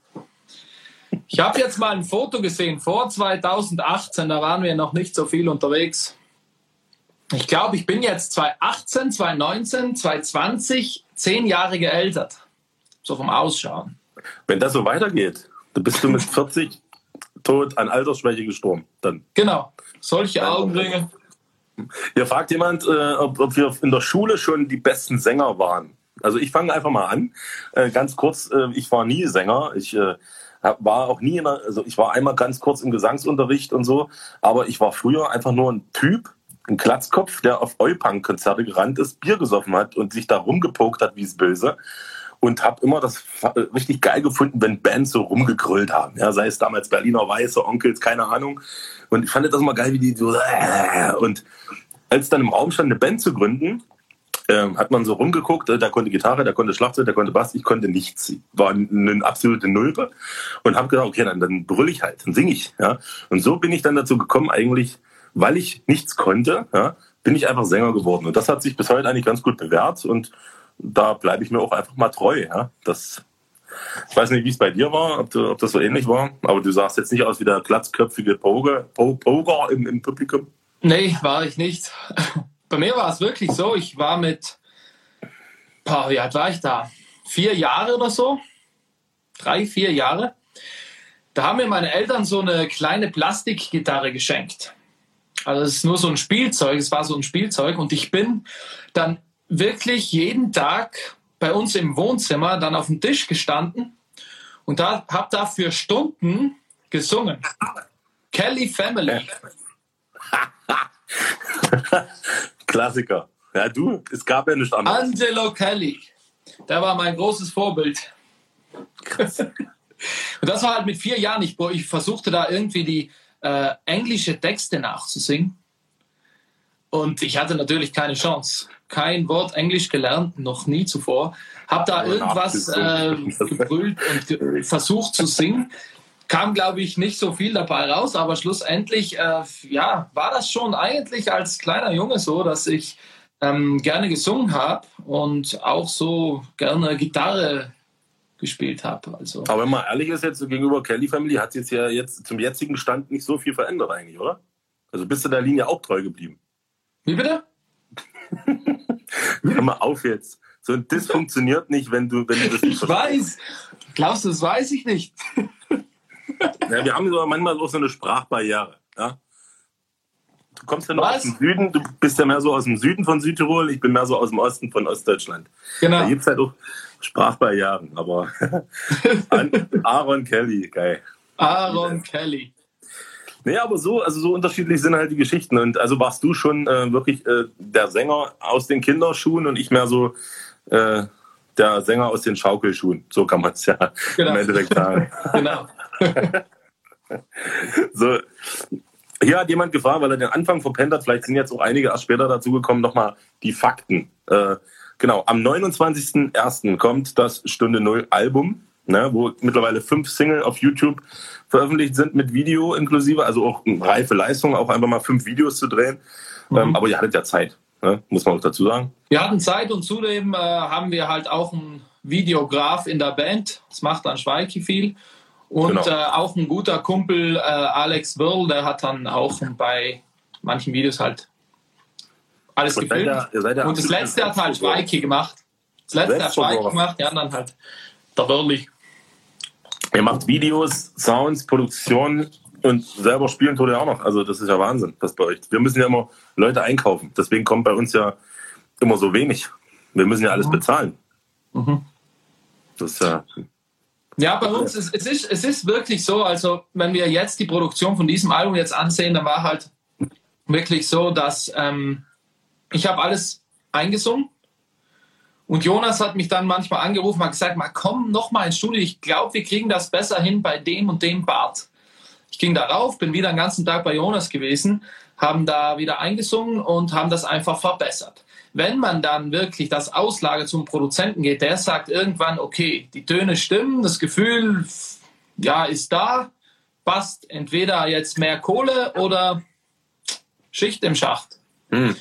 Ich habe jetzt mal ein Foto gesehen vor 2018, da waren wir noch nicht so viel unterwegs. Ich glaube, ich bin jetzt 2018, 2019, 2020, zehn Jahre geältert. So vom Ausschauen. Wenn das so weitergeht, dann bist du mit 40 tot an Altersschwäche gestorben. Dann. Genau. Solche Augenringe. Hier fragt jemand, äh, ob, ob, wir in der Schule schon die besten Sänger waren. Also ich fange einfach mal an. Äh, ganz kurz, äh, ich war nie Sänger. Ich äh, war auch nie in der, also ich war einmal ganz kurz im Gesangsunterricht und so, aber ich war früher einfach nur ein Typ, ein Klatzkopf, der auf Eupunk-Konzerte gerannt ist, Bier gesoffen hat und sich da rumgepokt hat wie es böse. Und habe immer das richtig geil gefunden, wenn Bands so rumgegrölt haben. Ja, sei es damals Berliner Weiße, Onkels, keine Ahnung. Und ich fand das immer geil, wie die so. Äh, und als dann im Raum stand, eine Band zu gründen, äh, hat man so rumgeguckt, äh, da konnte Gitarre, da konnte Schlagzeug, da konnte Bass, ich konnte nichts. War eine absolute Nulpe und habe gedacht, okay, dann, dann brüll ich halt, dann singe ich. Ja? Und so bin ich dann dazu gekommen, eigentlich weil ich nichts konnte, ja, bin ich einfach Sänger geworden. Und das hat sich bis heute eigentlich ganz gut bewährt und da bleibe ich mir auch einfach mal treu. Ja. Das, ich weiß nicht, wie es bei dir war, ob, du, ob, das so ähnlich war, aber du sahst jetzt nicht aus wie der glatzköpfige Poger, Poger im, im Publikum. Nee, war ich nicht. Bei mir war es wirklich so, ich war mit, boah, wie alt war ich da? Vier Jahre oder so? Drei, vier Jahre. Da haben mir meine Eltern so eine kleine Plastikgitarre geschenkt. Also es ist nur so ein Spielzeug, es war so ein Spielzeug und ich bin dann wirklich jeden Tag bei uns im Wohnzimmer dann auf dem Tisch gestanden und da habe da für Stunden gesungen. Kelly Family. Klassiker. Ja, du, es gab ja nichts anderes. Angelo Kelly. Der war mein großes Vorbild. Und das war halt mit vier Jahren. Ich, ich versuchte da irgendwie die äh, englische Texte nachzusingen. Und ich hatte natürlich keine Chance. Kein Wort Englisch gelernt, noch nie zuvor. Hab da irgendwas äh, gebrüllt und ge versucht zu singen. Kam, glaube ich, nicht so viel dabei raus, aber schlussendlich äh, ja, war das schon eigentlich als kleiner Junge so, dass ich ähm, gerne gesungen habe und auch so gerne Gitarre gespielt habe. Also. Aber wenn man ehrlich ist, jetzt gegenüber Kelly Family hat jetzt ja jetzt zum jetzigen Stand nicht so viel verändert eigentlich, oder? Also bist du der Linie auch treu geblieben? Wie bitte? Hör mal auf jetzt. So ein Diss funktioniert nicht, wenn du, wenn du das nicht Ich weiß. Glaubst du, das weiß ich nicht. ja, wir haben so manchmal auch so eine Sprachbarriere. Ja? Du kommst ja noch Was? aus dem Süden, du bist ja mehr so aus dem Süden von Südtirol, ich bin mehr so aus dem Osten von Ostdeutschland. Genau. Da gibt es halt auch Sprachbarrieren, aber Aaron Kelly, geil. Aaron Kelly. Nee, aber so, also so unterschiedlich sind halt die Geschichten. Und also warst du schon äh, wirklich äh, der Sänger aus den Kinderschuhen und ich mehr so äh, der Sänger aus den Schaukelschuhen. So kann man es ja genau. im Endeffekt sagen. genau. so, hier hat jemand gefragt, weil er den Anfang verpennt hat, vielleicht sind jetzt auch einige erst später dazugekommen, nochmal die Fakten. Genau, am 29.01. kommt das Stunde Null Album, ne, wo mittlerweile fünf Single auf YouTube veröffentlicht sind mit Video inklusive, also auch reife Leistung, auch einfach mal fünf Videos zu drehen. Mhm. Ähm, aber ihr hattet ja Zeit, ne, muss man auch dazu sagen. Wir hatten Zeit und zudem äh, haben wir halt auch einen Videograf in der Band. Das macht dann Schweiki viel. Und genau. äh, auch ein guter Kumpel, äh, Alex Wirl, der hat dann auch bei manchen Videos halt alles und gefilmt. Seid ihr, seid ihr und das letzte hat halt Schweiki gemacht. Das letzte hat Schweiki gemacht, ja, dann halt der Wirli. Er macht Videos, Sounds, Produktion und selber spielen tut er auch noch. Also das ist ja Wahnsinn, das bei euch. Wir müssen ja immer Leute einkaufen. Deswegen kommt bei uns ja immer so wenig. Wir müssen ja alles mhm. bezahlen. Mhm. Das ja ja, bei uns ist es ist es ist wirklich so, also wenn wir jetzt die Produktion von diesem Album jetzt ansehen, dann war halt wirklich so, dass ähm, ich habe alles eingesungen und Jonas hat mich dann manchmal angerufen und gesagt, mal komm noch mal ins Studio, ich glaube, wir kriegen das besser hin bei dem und dem Bart. Ich ging darauf, bin wieder den ganzen Tag bei Jonas gewesen, haben da wieder eingesungen und haben das einfach verbessert. Wenn man dann wirklich das Auslage zum Produzenten geht, der sagt irgendwann, okay, die Töne stimmen, das Gefühl, ja, ist da, passt entweder jetzt mehr Kohle oder Schicht im Schacht. Mhm.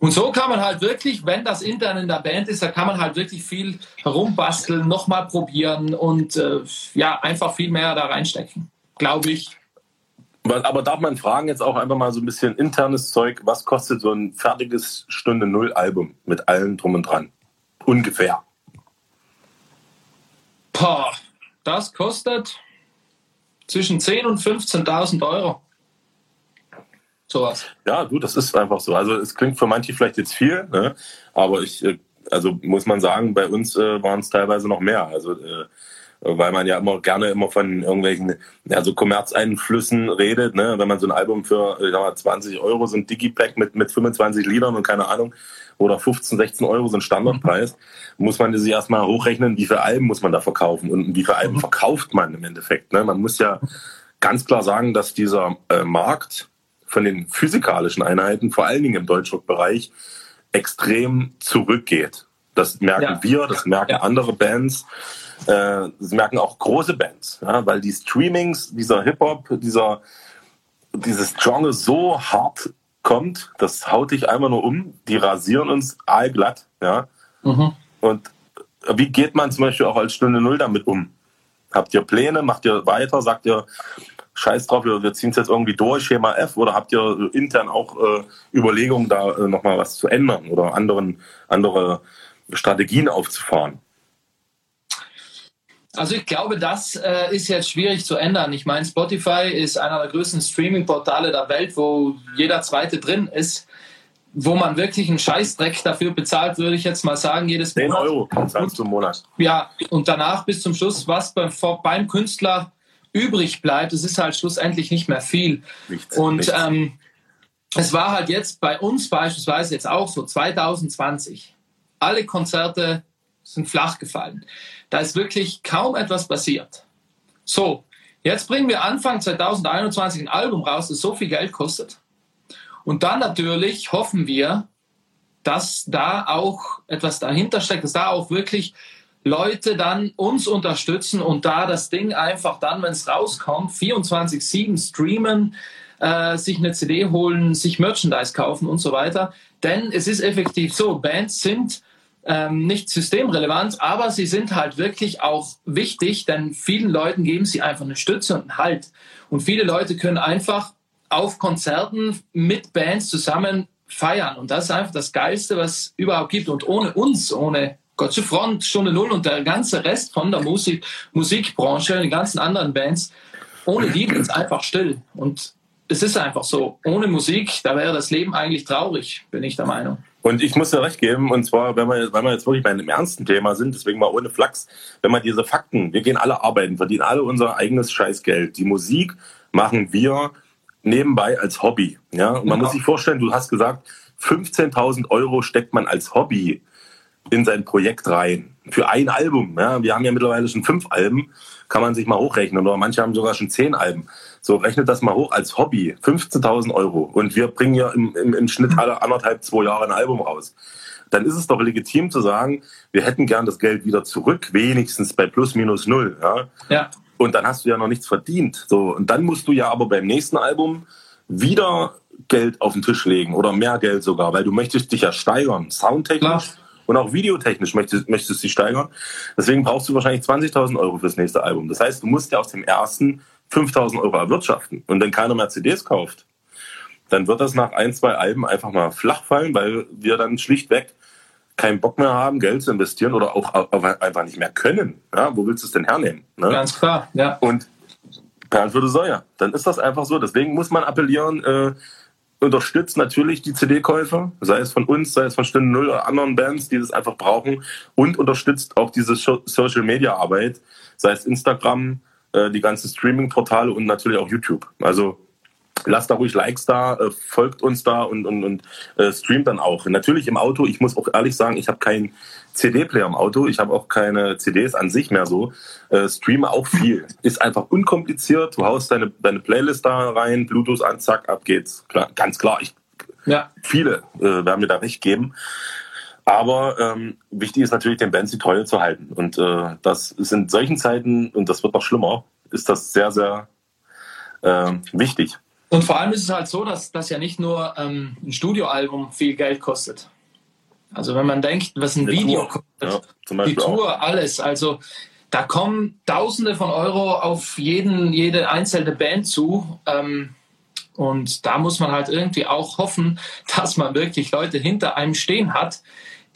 Und so kann man halt wirklich, wenn das intern in der Band ist, da kann man halt wirklich viel herumbasteln, nochmal probieren und äh, ja, einfach viel mehr da reinstecken, glaube ich. Aber darf man fragen, jetzt auch einfach mal so ein bisschen internes Zeug, was kostet so ein fertiges Stunde Null Album mit allem drum und dran? Ungefähr. Boah, das kostet zwischen 10.000 und 15.000 Euro. Sowas. Ja, du, das ist einfach so. Also es klingt für manche vielleicht jetzt viel, ne? aber ich, äh, also muss man sagen, bei uns äh, waren es teilweise noch mehr. Also äh, weil man ja immer gerne immer von irgendwelchen ja, so Kommerzeinflüssen redet. Ne? Wenn man so ein Album für ich sag mal, 20 Euro, so ein Digipack mit, mit 25 Liedern und keine Ahnung, oder 15, 16 Euro so ein Standardpreis, muss man sich erstmal hochrechnen, wie viele Alben muss man da verkaufen und wie viele Alben mhm. verkauft man im Endeffekt. Ne? Man muss ja ganz klar sagen, dass dieser äh, Markt von den physikalischen Einheiten, vor allen Dingen im Deutschrock-Bereich, extrem zurückgeht. Das merken ja. wir, das merken ja. andere Bands. Äh, das merken auch große Bands, ja, weil die Streamings, dieser Hip-Hop, dieser, dieses Genre so hart kommt, das haut dich einfach nur um. Die rasieren uns allglatt. Ja? Mhm. Und wie geht man zum Beispiel auch als Stunde Null damit um? Habt ihr Pläne? Macht ihr weiter? Sagt ihr, scheiß drauf, wir, wir ziehen es jetzt irgendwie durch, Schema F? Oder habt ihr intern auch äh, Überlegungen, da äh, nochmal was zu ändern oder anderen, andere Strategien aufzufahren? Also ich glaube, das äh, ist jetzt schwierig zu ändern. Ich meine, Spotify ist einer der größten Streaming-Portale der Welt, wo jeder zweite drin ist, wo man wirklich einen Scheißdreck dafür bezahlt, würde ich jetzt mal sagen, jedes 10 Monat. 10 Euro zahlst du im Monat. Ja, und danach bis zum Schluss, was beim, beim Künstler übrig bleibt, es ist halt schlussendlich nicht mehr viel. Nichts, und nichts. Ähm, es war halt jetzt bei uns beispielsweise jetzt auch so 2020. Alle Konzerte sind flach gefallen. Da ist wirklich kaum etwas passiert. So, jetzt bringen wir Anfang 2021 ein Album raus, das so viel Geld kostet. Und dann natürlich hoffen wir, dass da auch etwas dahinter steckt, dass da auch wirklich Leute dann uns unterstützen und da das Ding einfach dann, wenn es rauskommt, 24-7 streamen, äh, sich eine CD holen, sich Merchandise kaufen und so weiter. Denn es ist effektiv so, Bands sind ähm, nicht systemrelevant, aber sie sind halt wirklich auch wichtig, denn vielen Leuten geben sie einfach eine Stütze und einen Halt. Und viele Leute können einfach auf Konzerten mit Bands zusammen feiern. Und das ist einfach das Geilste, was überhaupt gibt. Und ohne uns, ohne Gott zu Front, Stunde Null und der ganze Rest von der Musik, Musikbranche, die ganzen anderen Bands, ohne die es einfach still. Und es ist einfach so. Ohne Musik, da wäre das Leben eigentlich traurig, bin ich der Meinung. Und ich muss dir recht geben, und zwar, wenn wir, wenn wir jetzt wirklich bei einem ernsten Thema sind, deswegen mal ohne Flachs, wenn man diese Fakten, wir gehen alle arbeiten, verdienen alle unser eigenes Scheißgeld. Die Musik machen wir nebenbei als Hobby. Ja? Und man genau. muss sich vorstellen, du hast gesagt, 15.000 Euro steckt man als Hobby in sein Projekt rein. Für ein Album. Ja? Wir haben ja mittlerweile schon fünf Alben, kann man sich mal hochrechnen. Oder manche haben sogar schon zehn Alben. So, rechnet das mal hoch als Hobby. 15.000 Euro. Und wir bringen ja im, im, im Schnitt alle anderthalb, zwei Jahre ein Album raus. Dann ist es doch legitim zu sagen, wir hätten gern das Geld wieder zurück, wenigstens bei plus minus null. Ja. ja. Und dann hast du ja noch nichts verdient. So, und dann musst du ja aber beim nächsten Album wieder Geld auf den Tisch legen oder mehr Geld sogar, weil du möchtest dich ja steigern, soundtechnisch Klar. Und auch videotechnisch möchtest, möchtest du dich steigern. Deswegen brauchst du wahrscheinlich 20.000 Euro fürs nächste Album. Das heißt, du musst ja aus dem ersten 5.000 Euro erwirtschaften und wenn keiner mehr CDs kauft, dann wird das nach ein, zwei Alben einfach mal flach fallen, weil wir dann schlichtweg keinen Bock mehr haben, Geld zu investieren oder auch einfach nicht mehr können. Ja, wo willst du es denn hernehmen? Ne? Ganz klar, ja. Und Perlen für die Säue. Dann ist das einfach so. Deswegen muss man appellieren, äh, unterstützt natürlich die CD-Käufer, sei es von uns, sei es von Stunde Null oder anderen Bands, die das einfach brauchen und unterstützt auch diese Social-Media-Arbeit, sei es Instagram, äh, die ganzen Streaming-Portale und natürlich auch YouTube. Also lasst da ruhig Likes da, äh, folgt uns da und, und, und äh, streamt dann auch. Natürlich im Auto, ich muss auch ehrlich sagen, ich habe keinen CD-Player im Auto, ich habe auch keine CDs an sich mehr so. Äh, streame auch viel. Ist einfach unkompliziert, du haust deine, deine Playlist da rein, Bluetooth an, zack, ab geht's. Klar, ganz klar, ich, ja. viele äh, werden mir da recht geben. Aber ähm, wichtig ist natürlich, den Bands die Treue zu halten. Und äh, das ist in solchen Zeiten, und das wird noch schlimmer, ist das sehr, sehr äh, wichtig. Und vor allem ist es halt so, dass das ja nicht nur ähm, ein Studioalbum viel Geld kostet. Also wenn man denkt, was ein Eine Video Tour. kostet, ja, die Tour, auch. alles. Also da kommen Tausende von Euro auf jeden, jede einzelne Band zu. Ähm, und da muss man halt irgendwie auch hoffen, dass man wirklich Leute hinter einem stehen hat,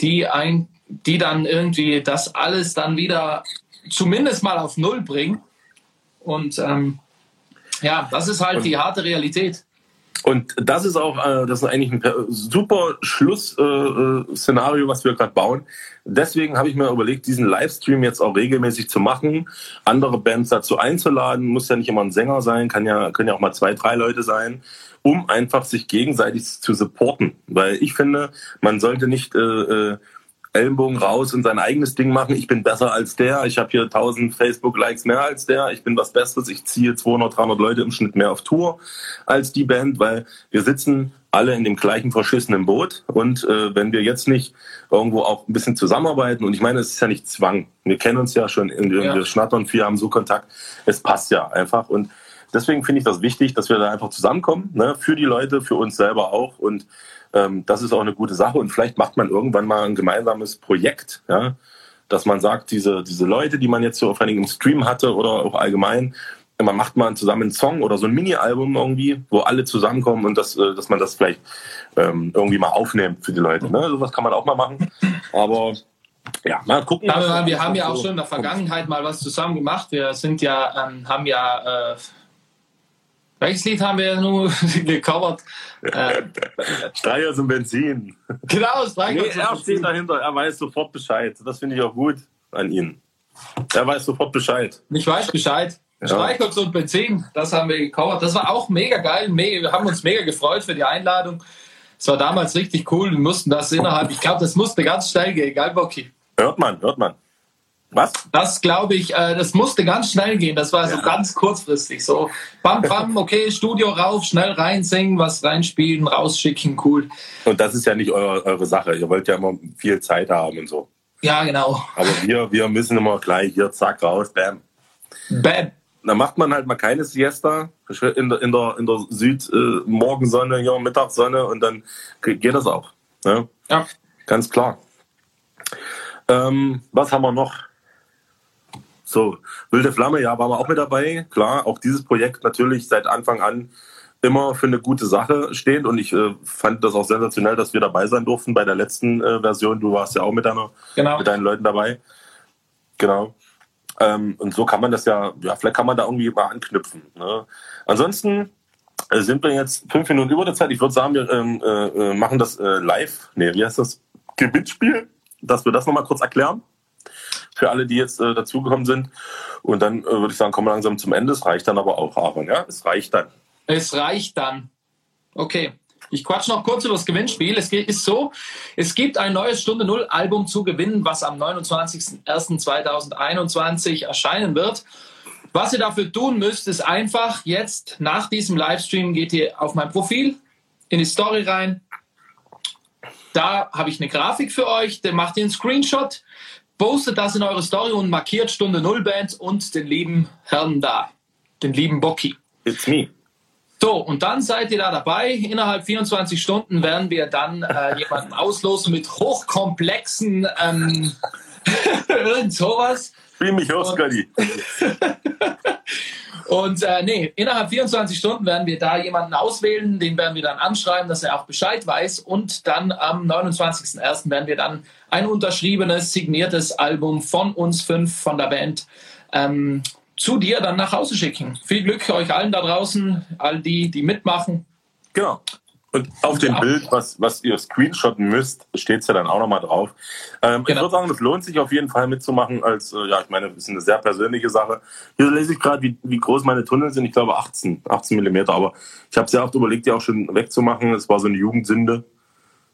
die ein, die dann irgendwie das alles dann wieder zumindest mal auf Null bringen. Und ähm, ja, das ist halt und, die harte Realität. Und das ist auch, äh, das ist eigentlich ein super Schlussszenario, äh, was wir gerade bauen. Deswegen habe ich mir überlegt, diesen Livestream jetzt auch regelmäßig zu machen, andere Bands dazu einzuladen. Muss ja nicht immer ein Sänger sein, kann ja, können ja auch mal zwei, drei Leute sein, um einfach sich gegenseitig zu supporten. Weil ich finde, man sollte nicht äh, äh Ellenbogen raus und sein eigenes Ding machen. Ich bin besser als der. Ich habe hier 1000 Facebook-Likes mehr als der. Ich bin was Besseres. Ich ziehe 200, 300 Leute im Schnitt mehr auf Tour als die Band, weil wir sitzen alle in dem gleichen verschissenen Boot. Und äh, wenn wir jetzt nicht irgendwo auch ein bisschen zusammenarbeiten, und ich meine, es ist ja nicht Zwang. Wir kennen uns ja schon, in, ja. wir schnattern viel, haben so Kontakt. Es passt ja einfach. Und deswegen finde ich das wichtig, dass wir da einfach zusammenkommen, ne? für die Leute, für uns selber auch. Und ähm, das ist auch eine gute Sache und vielleicht macht man irgendwann mal ein gemeinsames Projekt, ja, dass man sagt, diese, diese Leute, die man jetzt so vor allem im Stream hatte oder auch allgemein, man macht mal zusammen einen Song oder so ein Mini-Album irgendwie, wo alle zusammenkommen und das, äh, dass man das vielleicht ähm, irgendwie mal aufnimmt für die Leute. Ne? Sowas kann man auch mal machen. Aber ja, mal gucken. Aber wir haben ja auch schon in der Vergangenheit mal was zusammen gemacht. Wir sind ja, ähm, haben ja äh, welches Lied haben wir nun gecovert? Äh, und Benzin. Genau, Streichers nee, Er steht dahinter, er weiß sofort Bescheid. Das finde ich auch gut an ihn. Er weiß sofort Bescheid. Ich weiß Bescheid. Streichholz und Benzin, das haben wir gekauft. Das war auch mega geil. Wir haben uns mega gefreut für die Einladung. Es war damals richtig cool. Wir mussten das innerhalb, ich glaube, das musste ganz schnell gehen, geil, Bocky? Hört man, hört man. Was? Das glaube ich, äh, das musste ganz schnell gehen. Das war so ganz kurzfristig. So, bam, bam, okay, Studio rauf, schnell reinsingen, was reinspielen, rausschicken, cool. Und das ist ja nicht eure, eure Sache. Ihr wollt ja immer viel Zeit haben und so. Ja, genau. Aber wir, wir müssen immer gleich hier, zack, raus, bam. Bam. Da macht man halt mal keine Siesta in der, in der, in der Südmorgensonne, äh, hier Mittagssonne und dann geht das auch. Ne? Ja. Ganz klar. Ähm, was haben wir noch? So, Wilde Flamme, ja, waren wir auch mit dabei. Klar, auch dieses Projekt natürlich seit Anfang an immer für eine gute Sache stehend und ich äh, fand das auch sensationell, dass wir dabei sein durften bei der letzten äh, Version. Du warst ja auch mit, deiner, Genau. mit deinen Leuten dabei. Genau. Ähm, und so kann man das ja, ja, vielleicht kann man da irgendwie mal anknüpfen. Ne? Ansonsten äh, sind wir jetzt fünf Minuten über der Zeit. Ich würde sagen, wir ähm, äh, äh, machen das äh, live. Nee, wie heißt das? Gewinnspiel, dass wir das nochmal kurz erklären. Für alle, die jetzt äh, dazugekommen sind. Und dann äh, würde ich sagen, kommen wir langsam zum Ende. Es reicht dann aber auch, Aaron. Ja, es reicht dann. Es reicht dann. Okay. Ich quatsch noch kurz über das Gewinnspiel. Es ist so, es gibt ein neues Stunde Null Album zu gewinnen, was am 29.01.2021 erscheinen wird. Was ihr dafür tun müsst, ist einfach jetzt nach diesem Livestream geht ihr auf mein Profil, in die Story rein. Da habe ich eine Grafik für euch. Dann macht ihr einen Screenshot, postet das in eure Story und markiert Stunde Null Band und den lieben Herrn da, den lieben Bocky. It's me. So, und dann seid ihr da dabei. Innerhalb 24 Stunden werden wir dann äh, jemanden auslosen mit hochkomplexen ähm, irgend sowas. Spiel mich aus, Scotty. Und äh, nee, innerhalb 24 Stunden werden wir da jemanden auswählen, den werden wir dann anschreiben, dass er auch Bescheid weiß. Und dann am 29.01. werden wir dann ein unterschriebenes, signiertes Album von uns fünf, von der Band, ähm, zu dir dann nach Hause schicken. Viel Glück euch allen da draußen, all die, die mitmachen. Genau. Und auf dem Ja. Bild, was, was ihr screenshotten müsst, steht es ja dann auch nochmal drauf. Ähm, Ich Genau. würde sagen, das lohnt sich auf jeden Fall mitzumachen, als, äh, ja, ich meine, das ist eine sehr persönliche Sache. Hier lese ich gerade, wie, wie groß meine Tunnel sind. Ich glaube 18, 18 Millimeter, aber ich habe sehr oft überlegt, die auch schon wegzumachen. Es war so eine Jugendsünde.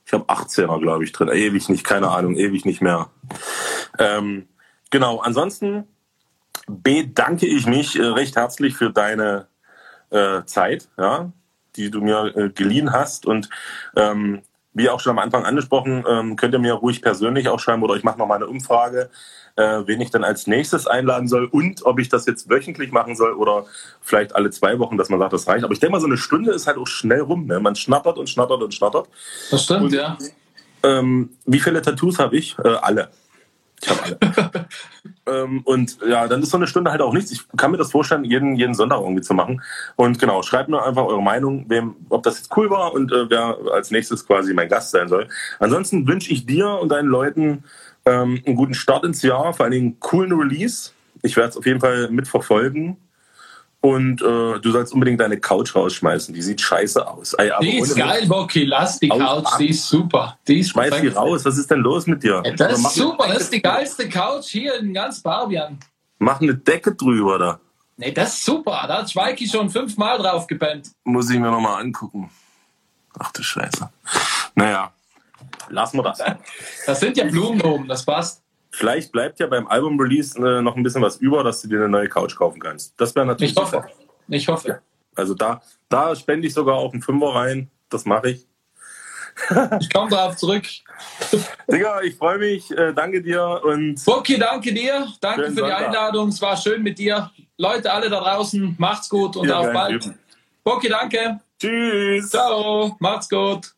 Ich habe 18er, glaube ich, drin. Ewig nicht, keine Ahnung, ewig nicht mehr. Ähm, genau, ansonsten bedanke ich mich äh, recht herzlich für deine äh, Zeit, ja, die du mir äh, geliehen hast. Und ähm, wie auch schon am Anfang angesprochen, ähm, könnt ihr mir ruhig persönlich auch schreiben oder ich mache noch mal eine Umfrage, äh, wen ich dann als nächstes einladen soll und ob ich das jetzt wöchentlich machen soll oder vielleicht alle zwei Wochen, dass man sagt, das reicht. Aber ich denke mal, so eine Stunde ist halt auch schnell rum. Ne? Man schnattert und schnattert und schnattert. Das stimmt, Und- ja. Ähm, wie viele Tattoos habe ich? Äh, alle. Ich habe alle. ähm, und ja, dann ist so eine Stunde halt auch nichts. Ich kann mir das vorstellen, jeden, jeden Sonntag irgendwie zu machen. Und genau, schreibt mir einfach eure Meinung, wem, ob das jetzt cool war und äh, wer als nächstes quasi mein Gast sein soll. Ansonsten wünsche ich dir und deinen Leuten ähm, einen guten Start ins Jahr, vor allen Dingen einen coolen Release. Ich werde es auf jeden Fall mitverfolgen. Und äh, du sollst unbedingt deine Couch rausschmeißen. Die sieht scheiße aus. Ey, Die ist geil, Bocky. Lass die Couch, die ist super. Die ist Schmeiß die perfekt. raus. Was ist denn los mit dir? Ja, Das Mach ist super, das ist die geilste Couch hier in ganz Barbian. Mach eine Decke drüber da. Nee, das ist super. Da hat Schweiki schon fünfmal drauf gepennt. Muss ich mir nochmal angucken. Ach du Scheiße. Naja, lassen wir das. Das sind ja Blumen oben, das passt. Vielleicht bleibt ja beim Album-Release äh, noch ein bisschen was über, dass du dir eine neue Couch kaufen kannst. Das wäre natürlich Ich hoffe. super. Ich hoffe. Also da, da spende ich sogar auch einen Fünfer rein. Das mache ich. Ich komme darauf zurück. Digga, ich freue mich. Äh, danke dir und Bocky, danke dir. Danke für die Sonntag. Einladung. Es war schön mit dir. Leute, alle da draußen, macht's gut und ihr auf bald. Bocky, danke. Tschüss. Ciao. Macht's gut.